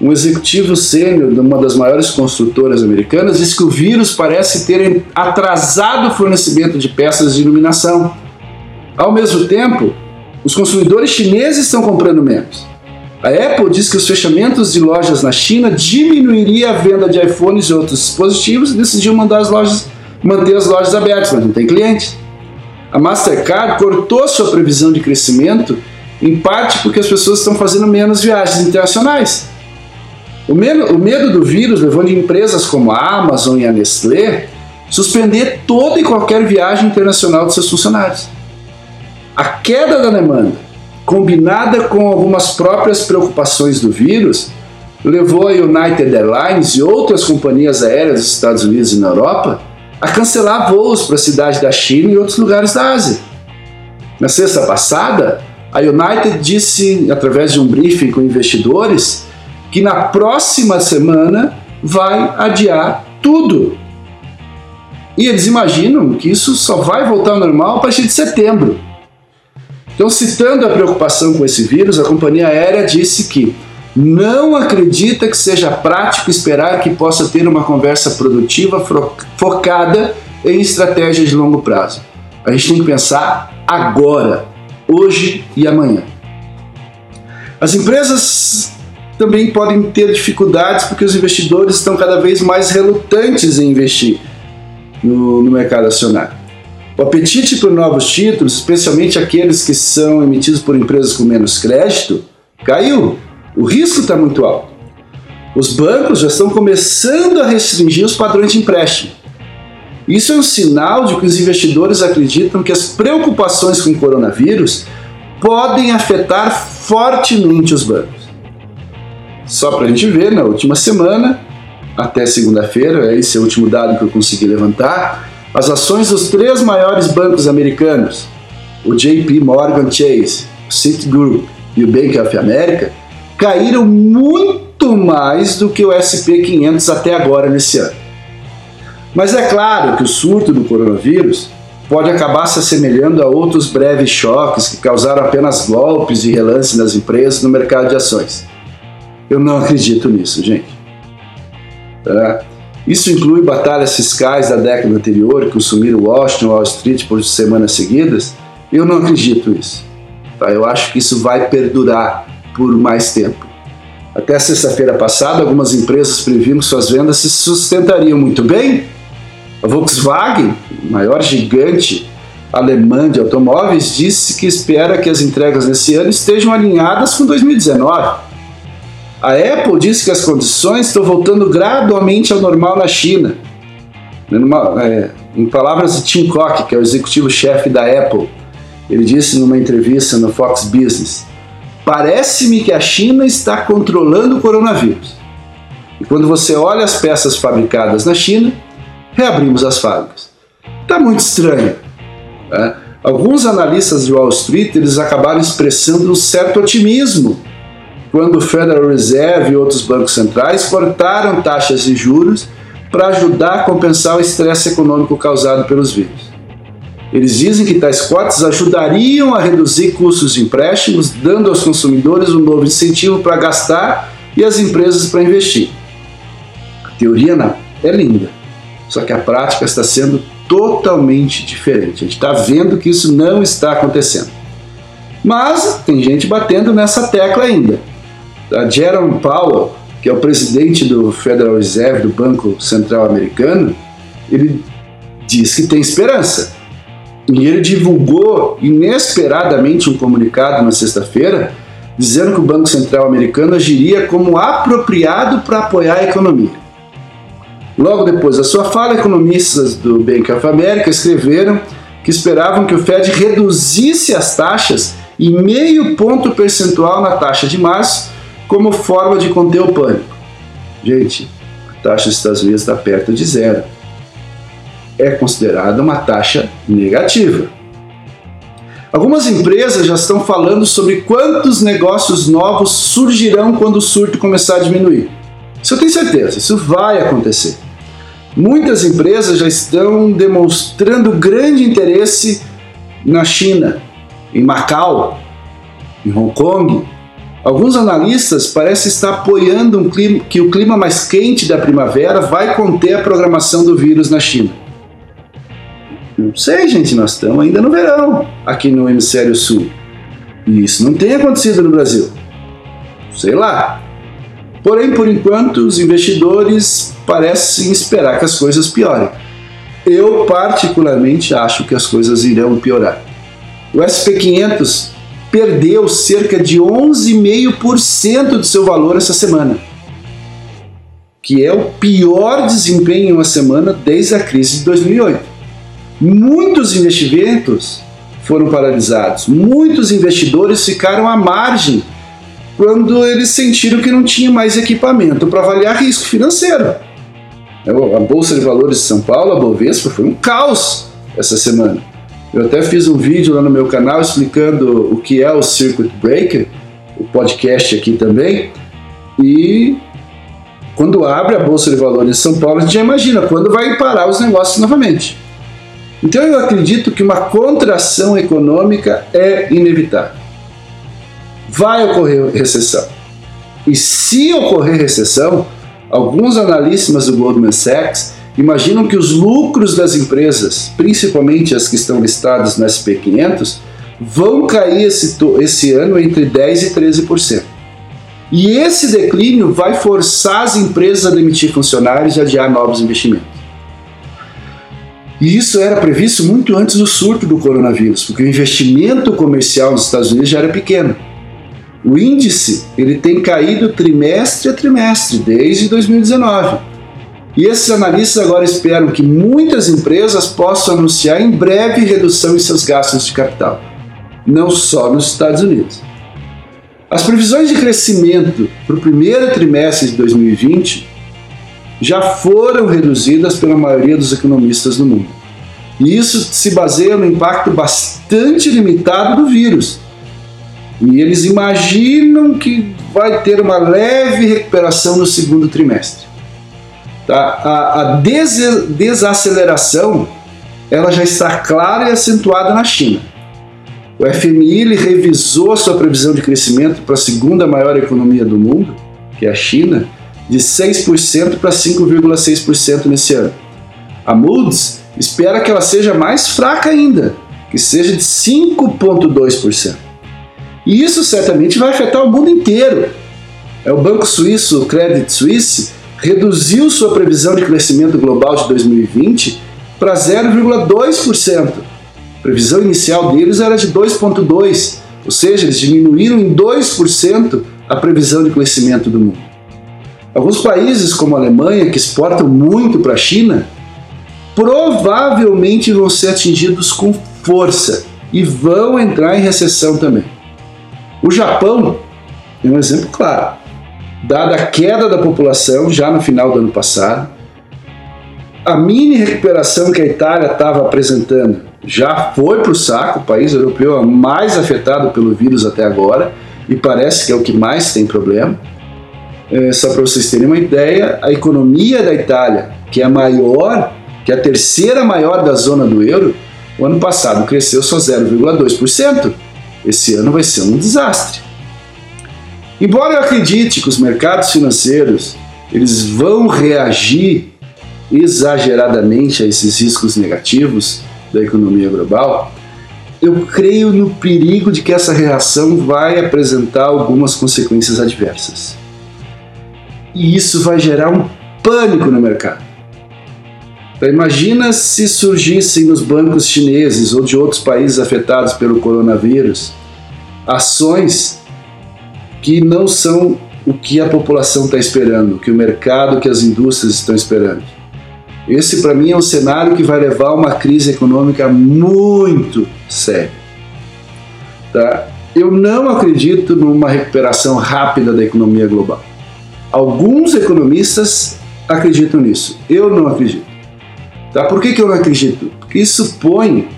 Um executivo sênior de uma das maiores construtoras americanas disse que o vírus parece ter atrasado o fornecimento de peças de iluminação, Ao mesmo tempo, os consumidores chineses estão comprando menos. A Apple diz que os fechamentos de lojas na China diminuiria a venda de iPhones e outros dispositivos e decidiu mandar as lojas, manter as lojas abertas, mas não tem clientes. A Mastercard cortou sua previsão de crescimento em parte porque as pessoas estão fazendo menos viagens internacionais. O medo, o medo do vírus levou empresas como a Amazon e a Nestlé suspender toda e qualquer viagem internacional de seus funcionários. A queda da demanda, combinada com algumas próprias preocupações do vírus, levou a United Airlines e outras companhias aéreas dos Estados Unidos e na Europa a cancelar voos para a cidade da China e outros lugares da Ásia. Na sexta passada, a United disse, através de um briefing com investidores, que na próxima semana vai adiar tudo. E eles imaginam que isso só vai voltar ao normal a partir de setembro. Então, citando a preocupação com esse vírus, a companhia aérea disse que não acredita que seja prático esperar que possa ter uma conversa produtiva focada em estratégias de longo prazo. A gente tem que pensar agora, hoje e amanhã. As empresas também podem ter dificuldades porque os investidores estão cada vez mais relutantes em investir no, no mercado acionário. O apetite por novos títulos, especialmente aqueles que são emitidos por empresas com menos crédito, caiu. O risco está muito alto. Os bancos já estão começando a restringir os padrões de empréstimo. Isso é um sinal de que os investidores acreditam que as preocupações com o coronavírus podem afetar fortemente os bancos. Só para a gente ver, na última semana, até segunda-feira, esse é o último dado que eu consegui levantar, as ações dos três maiores bancos americanos, o JP Morgan Chase, o Citigroup e o Bank of America, caíram muito mais do que o SP 500 até agora nesse ano. Mas é claro que o surto do coronavírus pode acabar se assemelhando a outros breves choques que causaram apenas golpes e relances nas empresas no mercado de ações. Eu não acredito nisso, gente. Tá? Isso inclui batalhas fiscais da década anterior que consumiram Washington e Wall Street por semanas seguidas? Eu não acredito nisso. Tá? Eu acho que isso vai perdurar por mais tempo. Até sexta-feira passada, algumas empresas previam que suas vendas se sustentariam muito bem. A Volkswagen, maior gigante alemã de automóveis, disse que espera que as entregas nesse ano estejam alinhadas com 2019. A Apple disse que as condições estão voltando gradualmente ao normal na China. Numa, é, em palavras de Tim Cook, que é o executivo-chefe da Apple, ele disse numa entrevista no Fox Business: Parece-me que a China está controlando o coronavírus. E quando você olha as peças fabricadas na China, reabrimos as fábricas. Está muito estranho. Né? Alguns analistas de Wall Street eles acabaram expressando um certo otimismo quando o Federal Reserve e outros bancos centrais cortaram taxas de juros para ajudar a compensar o estresse econômico causado pelos vírus. Eles dizem que tais cortes ajudariam a reduzir custos de empréstimos, dando aos consumidores um novo incentivo para gastar e às empresas para investir. A teoria não, é linda, só que a prática está sendo totalmente diferente. A gente está vendo que isso não está acontecendo. Mas tem gente batendo nessa tecla ainda a Jerome Powell, que é o presidente do Federal Reserve, do Banco Central Americano, ele diz que tem esperança. E ele divulgou inesperadamente um comunicado na sexta-feira dizendo que o Banco Central americano agiria como apropriado para apoiar a economia. Logo depois da sua fala, economistas do Bank of America escreveram que esperavam que o Fed reduzisse as taxas em meio ponto percentual na taxa de março como forma de conter o pânico. Gente, a taxa dos Estados Unidos está perto de zero. É considerada uma taxa negativa. Algumas empresas já estão falando sobre quantos negócios novos surgirão quando o surto começar a diminuir. Isso eu tenho certeza, isso vai acontecer. Muitas empresas já estão demonstrando grande interesse na China, em Macau, em Hong Kong, Alguns analistas parecem estar apoiando um clima, que o clima mais quente da primavera vai conter a programação do vírus na China. Não sei, gente, nós estamos ainda no verão aqui no hemisfério sul. E isso não tem acontecido no Brasil. Sei lá. Porém, por enquanto, os investidores parecem esperar que as coisas piorem. Eu, particularmente, acho que as coisas irão piorar. O SP500 perdeu cerca de 11,5% do seu valor essa semana, que é o pior desempenho em uma semana desde a crise de 2008. Muitos investimentos foram paralisados, muitos investidores ficaram à margem quando eles sentiram que não tinha mais equipamento para avaliar risco financeiro. A Bolsa de Valores de São Paulo, a Bovespa, foi um caos essa semana. Eu até fiz um vídeo lá no meu canal explicando o que é o Circuit Breaker, o podcast aqui também. E quando abre a Bolsa de Valores de São Paulo, a gente já imagina quando vai parar os negócios novamente. Então eu acredito que uma contração econômica é inevitável. Vai ocorrer recessão. E se ocorrer recessão, alguns analistas do Goldman Sachs imaginam que os lucros das empresas, principalmente as que estão listadas no SP500, vão cair esse, esse ano entre 10% e 13%. E esse declínio vai forçar as empresas a demitir funcionários e adiar novos investimentos. E isso era previsto muito antes do surto do coronavírus, porque o investimento comercial nos Estados Unidos já era pequeno. O índice ele tem caído trimestre a trimestre desde 2019. E esses analistas agora esperam que muitas empresas possam anunciar em breve redução em seus gastos de capital, não só nos Estados Unidos. As previsões de crescimento para o primeiro trimestre de 2020 já foram reduzidas pela maioria dos economistas do mundo. E isso se baseia no impacto bastante limitado do vírus. E eles imaginam que vai ter uma leve recuperação no segundo trimestre. Tá? A, a des desaceleração ela já está clara e acentuada na China. O FMI revisou a sua previsão de crescimento para a segunda maior economia do mundo, que é a China, de 6% para 5,6% nesse ano. A Moody's espera que ela seja mais fraca ainda, que seja de 5,2%. E isso certamente vai afetar o mundo inteiro. É o banco suíço Credit Suisse reduziu sua previsão de crescimento global de 2020 para 0,2%. A previsão inicial deles era de 2,2%, ou seja, eles diminuíram em 2% a previsão de crescimento do mundo. Alguns países, como a Alemanha, que exportam muito para a China, provavelmente vão ser atingidos com força e vão entrar em recessão também. O Japão é um exemplo claro. Dada a queda da população já no final do ano passado, a mini recuperação que a Itália estava apresentando já foi para o saco, o país europeu é mais afetado pelo vírus até agora e parece que é o que mais tem problema. É, só para vocês terem uma ideia, a economia da Itália, que é a maior, que é a terceira maior da zona do euro, o ano passado cresceu só 0,2%. Esse ano vai ser um desastre. Embora eu acredite que os mercados financeiros eles vão reagir exageradamente a esses riscos negativos da economia global, eu creio no perigo de que essa reação vai apresentar algumas consequências adversas e isso vai gerar um pânico no mercado. Então, imagina se surgissem nos bancos chineses ou de outros países afetados pelo coronavírus ações que não são o que a população está esperando, o que o mercado, que as indústrias estão esperando. Esse, para mim, é um cenário que vai levar a uma crise econômica muito séria. Tá? Eu não acredito numa recuperação rápida da economia global. Alguns economistas acreditam nisso. Eu não acredito. Tá? Por que, que eu não acredito? Porque isso põe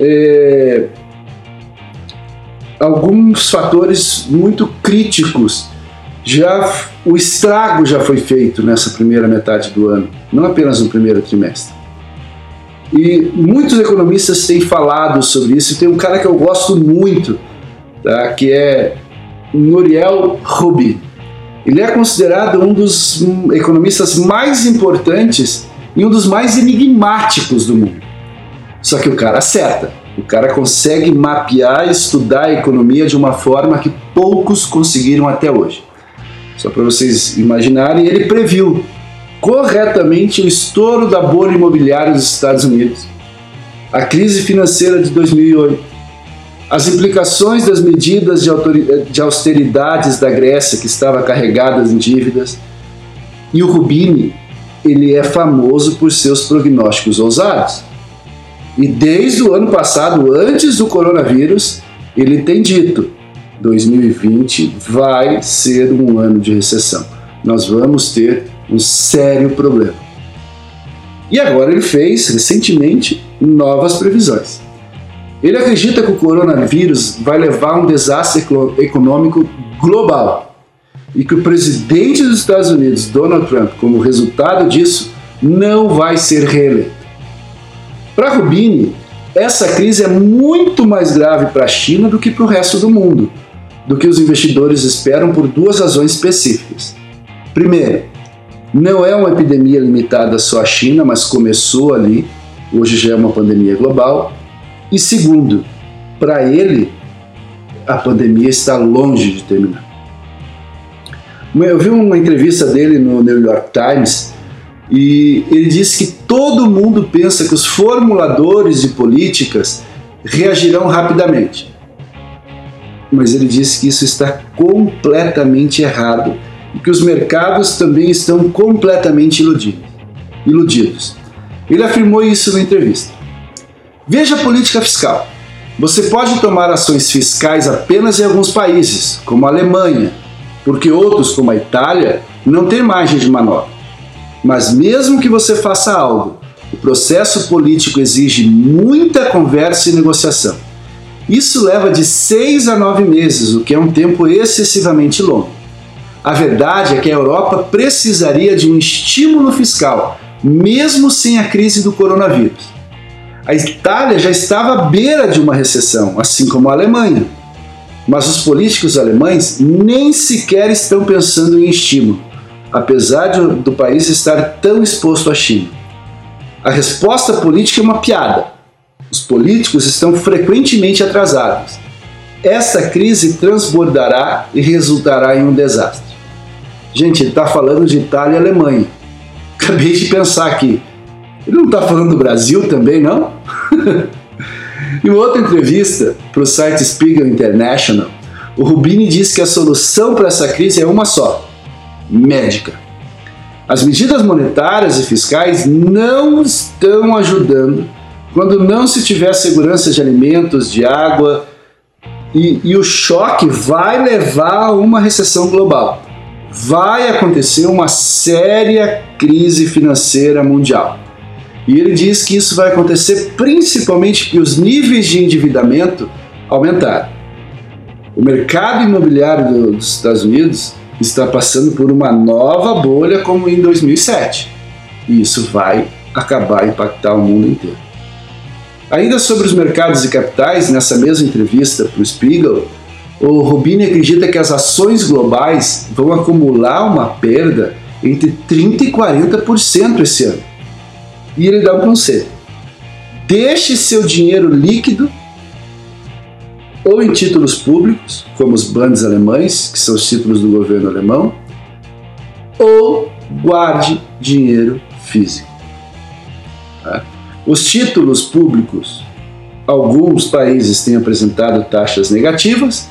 é, alguns fatores muito críticos. Já o estrago já foi feito nessa primeira metade do ano, não apenas no primeiro trimestre. E muitos economistas têm falado sobre isso. Tem um cara que eu gosto muito, tá? que é Noriel Rubin. Ele é considerado um dos economistas mais importantes e um dos mais enigmáticos do mundo. Só que o cara acerta. O cara consegue mapear e estudar a economia de uma forma que poucos conseguiram até hoje. Só para vocês imaginarem, ele previu corretamente o estouro da bolha imobiliária dos Estados Unidos, a crise financeira de 2008, as implicações das medidas de austeridades da Grécia, que estava carregadas em dívidas, e o Rubini, ele é famoso por seus prognósticos ousados. E desde o ano passado, antes do coronavírus, ele tem dito: 2020 vai ser um ano de recessão. Nós vamos ter um sério problema. E agora ele fez, recentemente, novas previsões. Ele acredita que o coronavírus vai levar a um desastre econômico global e que o presidente dos Estados Unidos, Donald Trump, como resultado disso, não vai ser reeleito. Para Rubini, essa crise é muito mais grave para a China do que para o resto do mundo, do que os investidores esperam por duas razões específicas. Primeiro, não é uma epidemia limitada só à China, mas começou ali, hoje já é uma pandemia global. E segundo, para ele, a pandemia está longe de terminar. Eu vi uma entrevista dele no New York Times e ele disse que todo mundo pensa que os formuladores de políticas reagirão rapidamente. Mas ele disse que isso está completamente errado e que os mercados também estão completamente iludidos. Ele afirmou isso na entrevista. Veja a política fiscal. Você pode tomar ações fiscais apenas em alguns países, como a Alemanha, porque outros, como a Itália, não têm margem de manobra. Mas mesmo que você faça algo, o processo político exige muita conversa e negociação. Isso leva de seis a nove meses, o que é um tempo excessivamente longo. A verdade é que a Europa precisaria de um estímulo fiscal, mesmo sem a crise do coronavírus. A Itália já estava à beira de uma recessão, assim como a Alemanha. Mas os políticos alemães nem sequer estão pensando em estímulo, apesar de, do país estar tão exposto à China. A resposta política é uma piada. Os políticos estão frequentemente atrasados. Essa crise transbordará e resultará em um desastre. Gente, ele está falando de Itália e Alemanha. Acabei de pensar aqui. Ele não está falando do Brasil também, não? em outra entrevista para o site Spiegel International, o Rubini disse que a solução para essa crise é uma só: médica. As medidas monetárias e fiscais não estão ajudando quando não se tiver segurança de alimentos, de água, e, e o choque vai levar a uma recessão global vai acontecer uma séria crise financeira mundial. E ele diz que isso vai acontecer principalmente porque os níveis de endividamento aumentaram. O mercado imobiliário dos Estados Unidos está passando por uma nova bolha como em 2007. E isso vai acabar impactar o mundo inteiro. Ainda sobre os mercados de capitais, nessa mesma entrevista para o Spiegel, o Rubini acredita que as ações globais vão acumular uma perda entre 30% e 40% esse ano. E ele dá um conselho: deixe seu dinheiro líquido ou em títulos públicos, como os bandes alemães, que são os títulos do governo alemão, ou guarde dinheiro físico. Tá? Os títulos públicos, alguns países têm apresentado taxas negativas,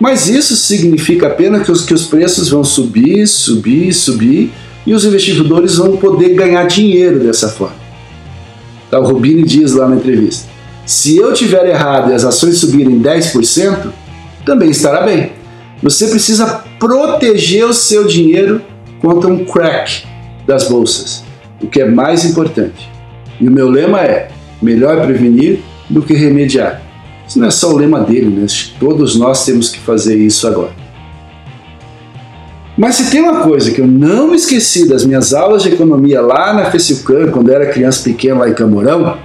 mas isso significa apenas que os, que os preços vão subir, subir, subir e os investidores vão poder ganhar dinheiro dessa forma. Tá, o Rubini diz lá na entrevista: se eu tiver errado e as ações subirem 10%, também estará bem. Você precisa proteger o seu dinheiro contra um crack das bolsas, o que é mais importante. E o meu lema é: melhor prevenir do que remediar. Isso não é só o lema dele, né? Todos nós temos que fazer isso agora. Mas se tem uma coisa que eu não esqueci das minhas aulas de economia lá na FECILCAN, quando eu era criança pequena lá em Camorão,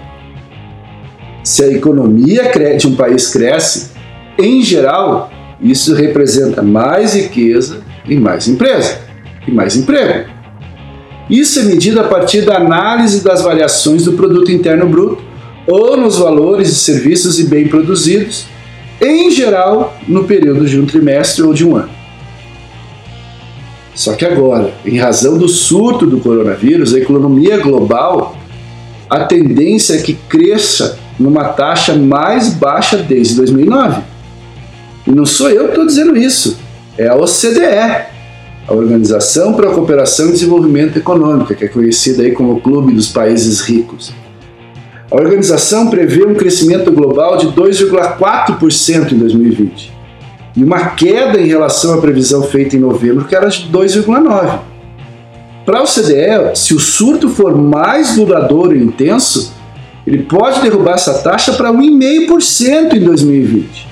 se a economia de um país cresce, em geral, isso representa mais riqueza e mais empresa, e mais emprego. Isso é medido a partir da análise das variações do produto interno bruto ou nos valores de serviços e bem produzidos, em geral no período de um trimestre ou de um ano. Só que agora, em razão do surto do coronavírus, a economia global, a tendência é que cresça numa taxa mais baixa desde 2009. E não sou eu que estou dizendo isso, é a OCDE, a Organização para a Cooperação e Desenvolvimento Econômico, que é conhecida aí como o Clube dos Países Ricos. A organização prevê um crescimento global de 2,4% em 2020 e uma queda em relação à previsão feita em novembro, que era de 2,9%. Para o CDE, se o surto for mais duradouro e intenso, ele pode derrubar essa taxa para 1,5% em 2020.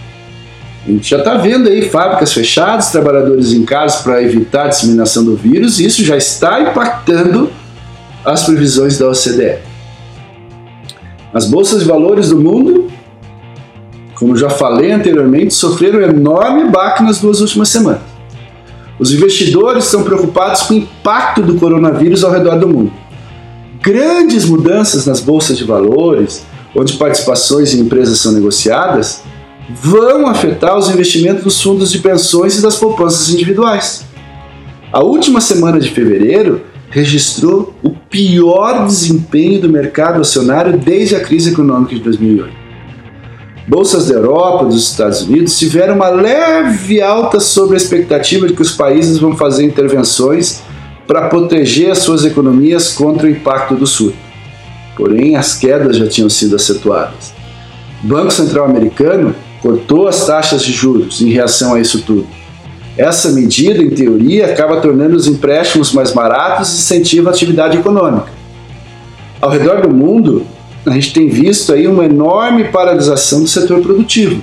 A gente já está vendo aí fábricas fechadas, trabalhadores em casa para evitar a disseminação do vírus, e isso já está impactando as previsões da OCDE. As bolsas de valores do mundo, como já falei anteriormente, sofreram enorme baque nas duas últimas semanas. Os investidores estão preocupados com o impacto do coronavírus ao redor do mundo. Grandes mudanças nas bolsas de valores, onde participações em empresas são negociadas, vão afetar os investimentos dos fundos de pensões e das poupanças individuais. A última semana de fevereiro registrou o pior desempenho do mercado acionário desde a crise econômica de 2008. Bolsas da Europa, dos Estados Unidos tiveram uma leve alta sobre a expectativa de que os países vão fazer intervenções para proteger as suas economias contra o impacto do surto. Porém, as quedas já tinham sido acentuadas. O Banco Central Americano cortou as taxas de juros em reação a isso tudo essa medida, em teoria, acaba tornando os empréstimos mais baratos e incentiva a atividade econômica. Ao redor do mundo, a gente tem visto aí uma enorme paralisação do setor produtivo.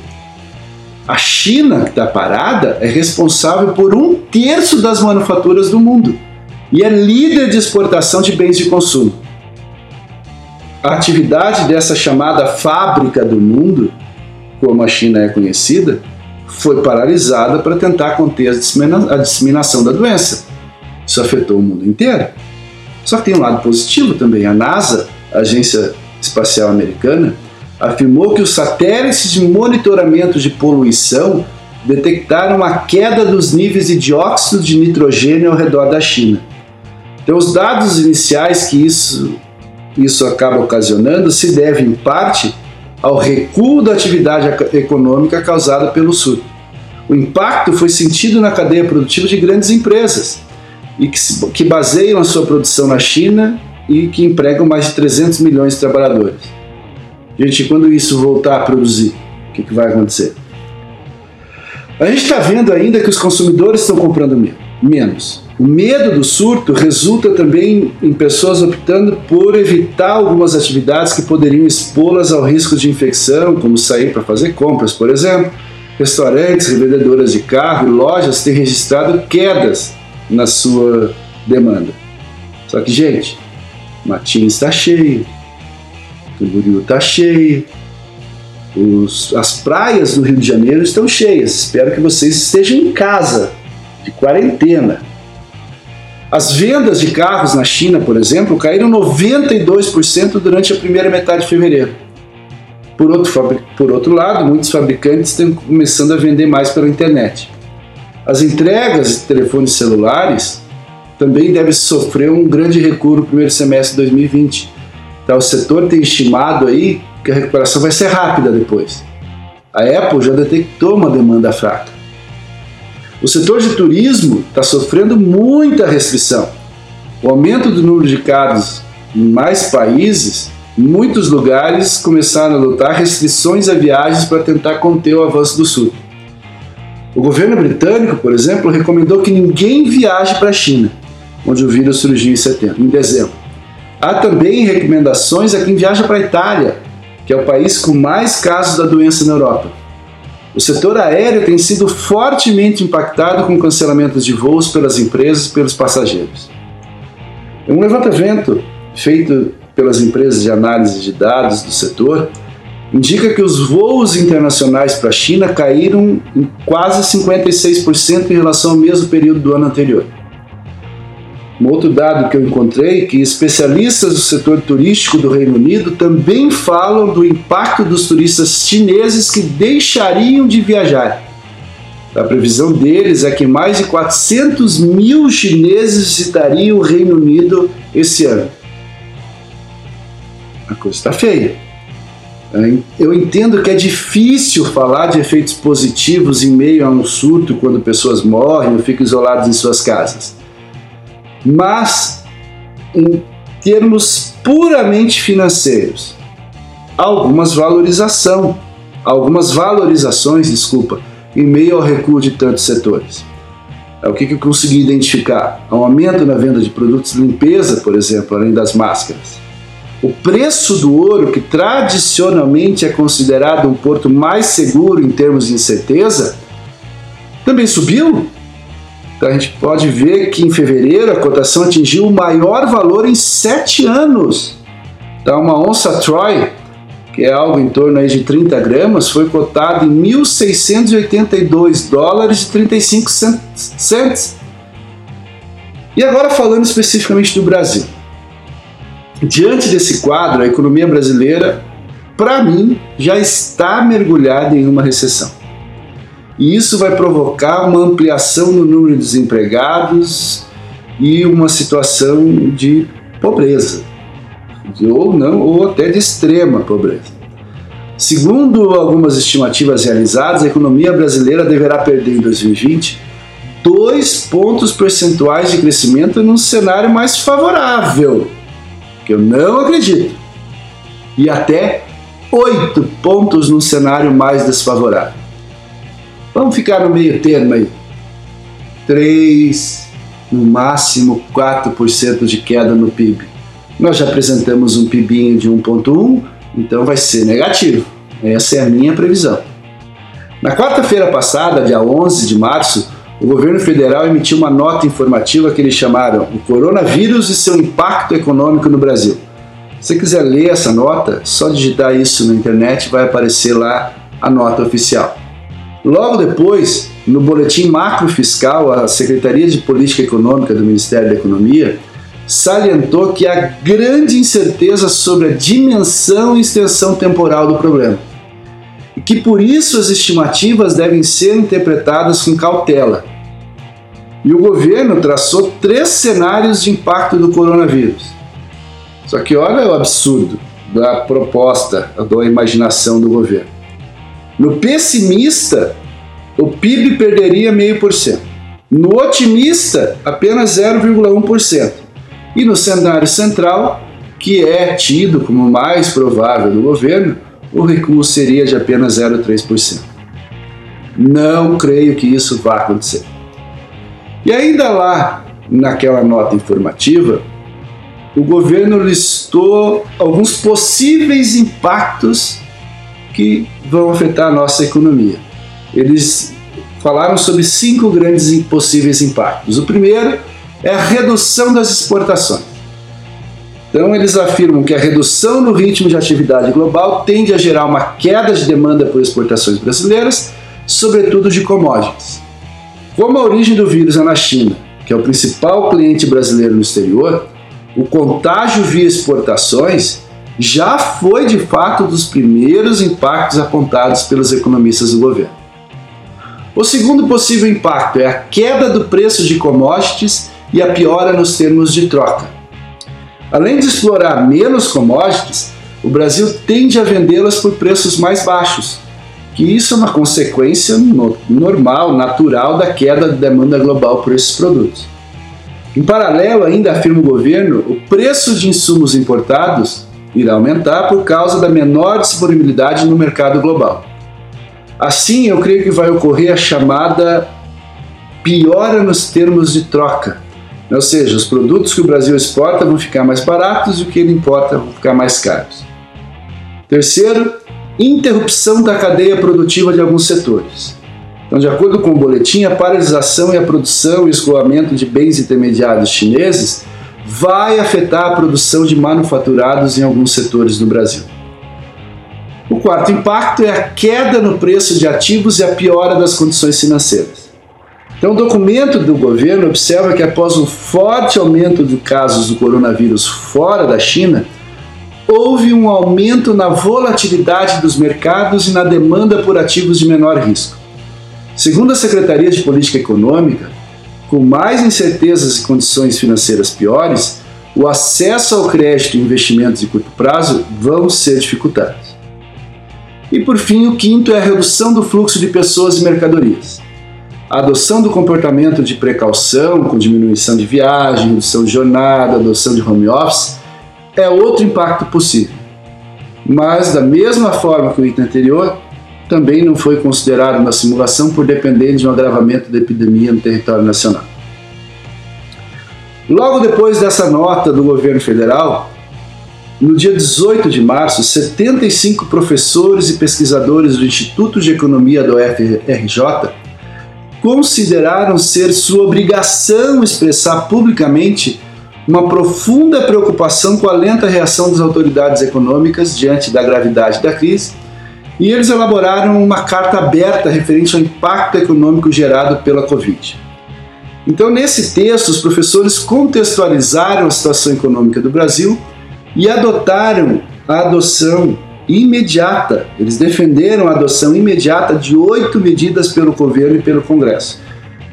A China, que está parada, é responsável por um terço das manufaturas do mundo e é líder de exportação de bens de consumo. A atividade dessa chamada fábrica do mundo, como a China é conhecida, foi paralisada para tentar conter a disseminação da doença. Isso afetou o mundo inteiro. Só que tem um lado positivo também. A NASA, a Agência Espacial Americana, afirmou que os satélites de monitoramento de poluição detectaram uma queda dos níveis de dióxido de nitrogênio ao redor da China. Então, os dados iniciais que isso, isso acaba ocasionando se devem, em parte, ao recuo da atividade econômica causada pelo surto. O impacto foi sentido na cadeia produtiva de grandes empresas e que, que baseiam a sua produção na China e que empregam mais de 300 milhões de trabalhadores. Gente, quando isso voltar a produzir, o que, que vai acontecer? A gente está vendo ainda que os consumidores estão comprando menos. O medo do surto resulta também em pessoas optando por evitar algumas atividades que poderiam expô-las ao risco de infecção, como sair para fazer compras, por exemplo. Restaurantes, revendedoras de carro e lojas têm registrado quedas na sua demanda. Só que, gente, Matins está cheio, Camboriú está cheio, os, as praias do Rio de Janeiro estão cheias. Espero que vocês estejam em casa, de quarentena. As vendas de carros na China, por exemplo, caíram 92% durante a primeira metade de fevereiro. Por outro, por outro lado, muitos fabricantes estão começando a vender mais pela internet. As entregas de telefones celulares também devem sofrer um grande recuo no primeiro semestre de 2020. Então, o setor tem estimado aí que a recuperação vai ser rápida depois. A Apple já detectou uma demanda fraca. O setor de turismo está sofrendo muita restrição. O aumento do número de casos em mais países, muitos lugares começaram a adotar restrições a viagens para tentar conter o avanço do sul. O governo britânico, por exemplo, recomendou que ninguém viaje para a China, onde o vírus surgiu em setembro, em dezembro. Há também recomendações a quem viaja para a Itália, que é o país com mais casos da doença na Europa. O setor aéreo tem sido fortemente impactado com cancelamentos de voos pelas empresas e pelos passageiros. Um levantamento feito pelas empresas de análise de dados do setor indica que os voos internacionais para a China caíram em quase 56% em relação ao mesmo período do ano anterior. Um outro dado que eu encontrei que especialistas do setor turístico do Reino Unido também falam do impacto dos turistas chineses que deixariam de viajar. A previsão deles é que mais de 400 mil chineses visitariam o Reino Unido esse ano. A coisa está feia. Eu entendo que é difícil falar de efeitos positivos em meio a um surto quando pessoas morrem ou ficam isoladas em suas casas. Mas, em termos puramente financeiros, algumas valorização, algumas valorizações, desculpa, em meio ao recuo de tantos setores. É o que eu consegui identificar? Um aumento na venda de produtos de limpeza, por exemplo, além das máscaras. O preço do ouro, que tradicionalmente é considerado um porto mais seguro em termos de incerteza, também subiu. Então a gente pode ver que em fevereiro a cotação atingiu o maior valor em sete anos. Então, uma onça Troy que é algo em torno aí de 30 gramas, foi cotado em 1.682 dólares e 35 centos. E agora falando especificamente do Brasil. Diante desse quadro, a economia brasileira, para mim, já está mergulhada em uma recessão. E isso vai provocar uma ampliação no número de desempregados e uma situação de pobreza ou não, ou até de extrema pobreza. Segundo algumas estimativas realizadas, a economia brasileira deverá perder em 2020 dois pontos percentuais de crescimento num cenário mais favorável, que eu não acredito, e até oito pontos num cenário mais desfavorável. Vamos ficar no meio termo aí. 3, no máximo 4% de queda no PIB. Nós já apresentamos um PIBinho de 1.1, então vai ser negativo. Essa é a minha previsão. Na quarta-feira passada, dia 11 de março, o governo federal emitiu uma nota informativa que eles chamaram O Coronavírus e seu impacto econômico no Brasil. Se você quiser ler essa nota, só digitar isso na internet vai aparecer lá a nota oficial. Logo depois, no boletim macro fiscal, a Secretaria de Política Econômica do Ministério da Economia salientou que há grande incerteza sobre a dimensão e extensão temporal do problema, e que por isso as estimativas devem ser interpretadas com cautela. E o governo traçou três cenários de impacto do coronavírus. Só que olha o absurdo da proposta, da imaginação do governo. No pessimista, o PIB perderia meio por cento. No otimista, apenas 0,1%. E no cenário central, que é tido como mais provável do governo, o recuo seria de apenas 0,3%. Não creio que isso vá acontecer. E ainda lá, naquela nota informativa, o governo listou alguns possíveis impactos que vão afetar a nossa economia. Eles falaram sobre cinco grandes possíveis impactos. O primeiro é a redução das exportações. Então, eles afirmam que a redução no ritmo de atividade global tende a gerar uma queda de demanda por exportações brasileiras, sobretudo de commodities. Como a origem do vírus é na China, que é o principal cliente brasileiro no exterior, o contágio via exportações já foi de fato dos primeiros impactos apontados pelos economistas do governo. O segundo possível impacto é a queda do preço de commodities e a piora nos termos de troca. Além de explorar menos commodities, o Brasil tende a vendê-las por preços mais baixos, que isso é uma consequência no, normal, natural da queda da demanda global por esses produtos. Em paralelo, ainda afirma o governo, o preço de insumos importados irá aumentar por causa da menor disponibilidade no mercado global. Assim, eu creio que vai ocorrer a chamada piora nos termos de troca, ou seja, os produtos que o Brasil exporta vão ficar mais baratos e o que ele importa vão ficar mais caros. Terceiro, interrupção da cadeia produtiva de alguns setores. Então, de acordo com o boletim, a paralisação e a produção e escoamento de bens intermediários chineses vai afetar a produção de manufaturados em alguns setores no Brasil. O quarto impacto é a queda no preço de ativos e a piora das condições financeiras. Então, o documento do governo observa que após um forte aumento de casos do coronavírus fora da China, houve um aumento na volatilidade dos mercados e na demanda por ativos de menor risco. Segundo a Secretaria de Política Econômica, com mais incertezas e condições financeiras piores, o acesso ao crédito e investimentos de curto prazo vão ser dificultados. E por fim, o quinto é a redução do fluxo de pessoas e mercadorias. A adoção do comportamento de precaução, com diminuição de viagem, redução de jornada, adoção de home office, é outro impacto possível. Mas, da mesma forma que o item anterior, também não foi considerado na simulação por depender de um agravamento da epidemia no território nacional. Logo depois dessa nota do governo federal, no dia 18 de março, 75 professores e pesquisadores do Instituto de Economia do FRJ consideraram ser sua obrigação expressar publicamente uma profunda preocupação com a lenta reação das autoridades econômicas diante da gravidade da crise, e eles elaboraram uma carta aberta referente ao impacto econômico gerado pela Covid. Então, nesse texto, os professores contextualizaram a situação econômica do Brasil e adotaram a adoção imediata, eles defenderam a adoção imediata de oito medidas pelo governo e pelo Congresso.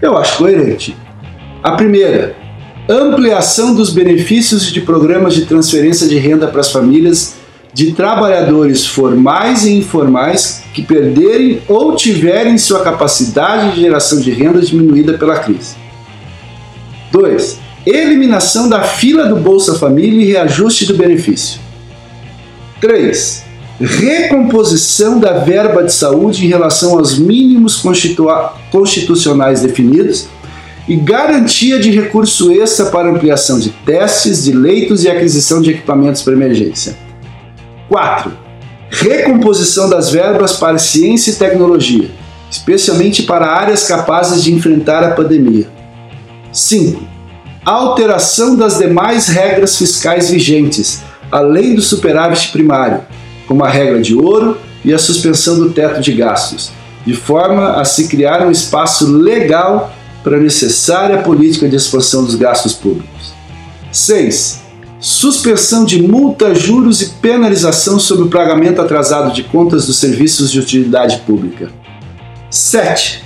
Eu acho coerente. A primeira, ampliação dos benefícios de programas de transferência de renda para as famílias de trabalhadores formais e informais que perderem ou tiverem sua capacidade de geração de renda diminuída pela crise. 2. Eliminação da fila do Bolsa Família e reajuste do benefício. 3. Recomposição da verba de saúde em relação aos mínimos constitucionais definidos e garantia de recurso extra para ampliação de testes, de leitos e aquisição de equipamentos para emergência. 4. Recomposição das verbas para ciência e tecnologia, especialmente para áreas capazes de enfrentar a pandemia. 5. Alteração das demais regras fiscais vigentes, além do superávit primário, como a regra de ouro e a suspensão do teto de gastos, de forma a se criar um espaço legal para a necessária política de expansão dos gastos públicos. 6. Suspensão de multa, juros e penalização sobre o pagamento atrasado de contas dos serviços de utilidade pública. 7.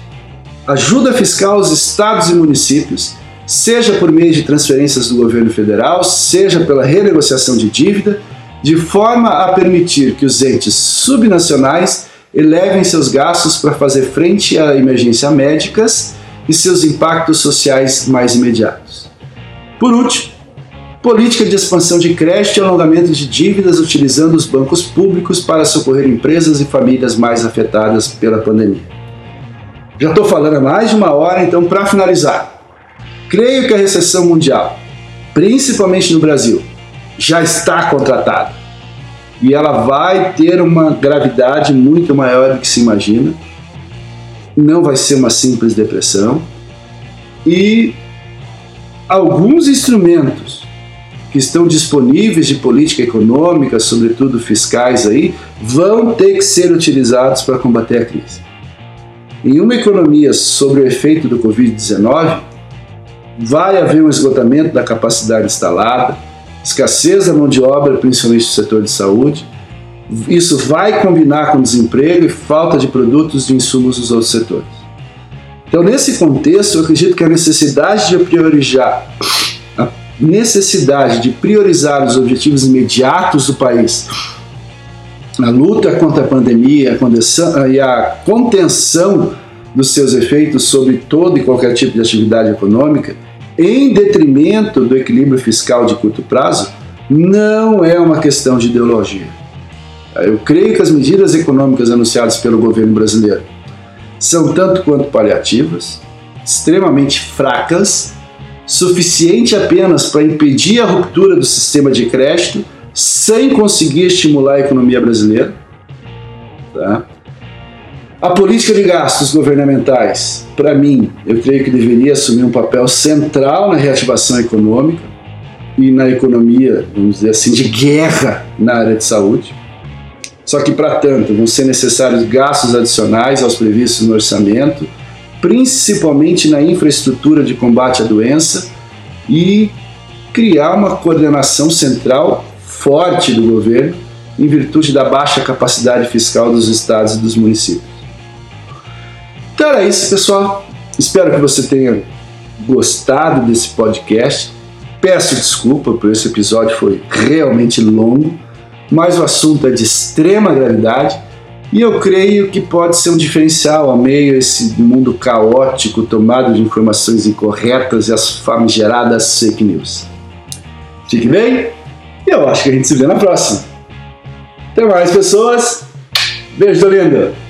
Ajuda fiscal aos estados e municípios, seja por meio de transferências do governo federal, seja pela renegociação de dívida, de forma a permitir que os entes subnacionais elevem seus gastos para fazer frente a emergências médicas e seus impactos sociais mais imediatos. Por último, política de expansão de crédito e alongamento de dívidas utilizando os bancos públicos para socorrer empresas e famílias mais afetadas pela pandemia. Já estou falando há mais de uma hora, então, para finalizar, creio que a recessão mundial, principalmente no Brasil, já está contratada. E ela vai ter uma gravidade muito maior do que se imagina. Não vai ser uma simples depressão. E alguns instrumentos que estão disponíveis de política econômica, sobretudo fiscais aí, vão ter que ser utilizados para combater a crise. Em uma economia sobre o efeito do Covid-19, vai haver um esgotamento da capacidade instalada, escassez da mão de obra, principalmente no setor de saúde, isso vai combinar com desemprego e falta de produtos e insumos dos outros setores. Então, nesse contexto, eu acredito que a necessidade de priorizar necessidade de priorizar os objetivos imediatos do país, a luta contra a pandemia e a contenção dos seus efeitos sobre todo e qualquer tipo de atividade econômica, em detrimento do equilíbrio fiscal de curto prazo, não é uma questão de ideologia. Eu creio que as medidas econômicas anunciadas pelo governo brasileiro são tanto quanto paliativas, extremamente fracas, suficiente apenas para impedir a ruptura do sistema de crédito sem conseguir estimular a economia brasileira. Tá? A política de gastos governamentais, para mim, eu creio que deveria assumir um papel central na reativação econômica e na economia, vamos dizer assim, de guerra na área de saúde. Só que, para tanto, vão ser necessários gastos adicionais aos previstos no orçamento principalmente na infraestrutura de combate à doença e criar uma coordenação central forte do governo em virtude da baixa capacidade fiscal dos estados e dos municípios. Então era isso, pessoal. Espero que você tenha gostado desse podcast. Peço desculpa por esse episódio foi realmente longo, mas o assunto é de extrema gravidade e eu creio que pode ser um diferencial a meio esse mundo caótico tomado de informações incorretas e as famigeradas fake news. Fique bem e eu acho que a gente se vê na próxima. Até mais, pessoas. Beijo, lindo!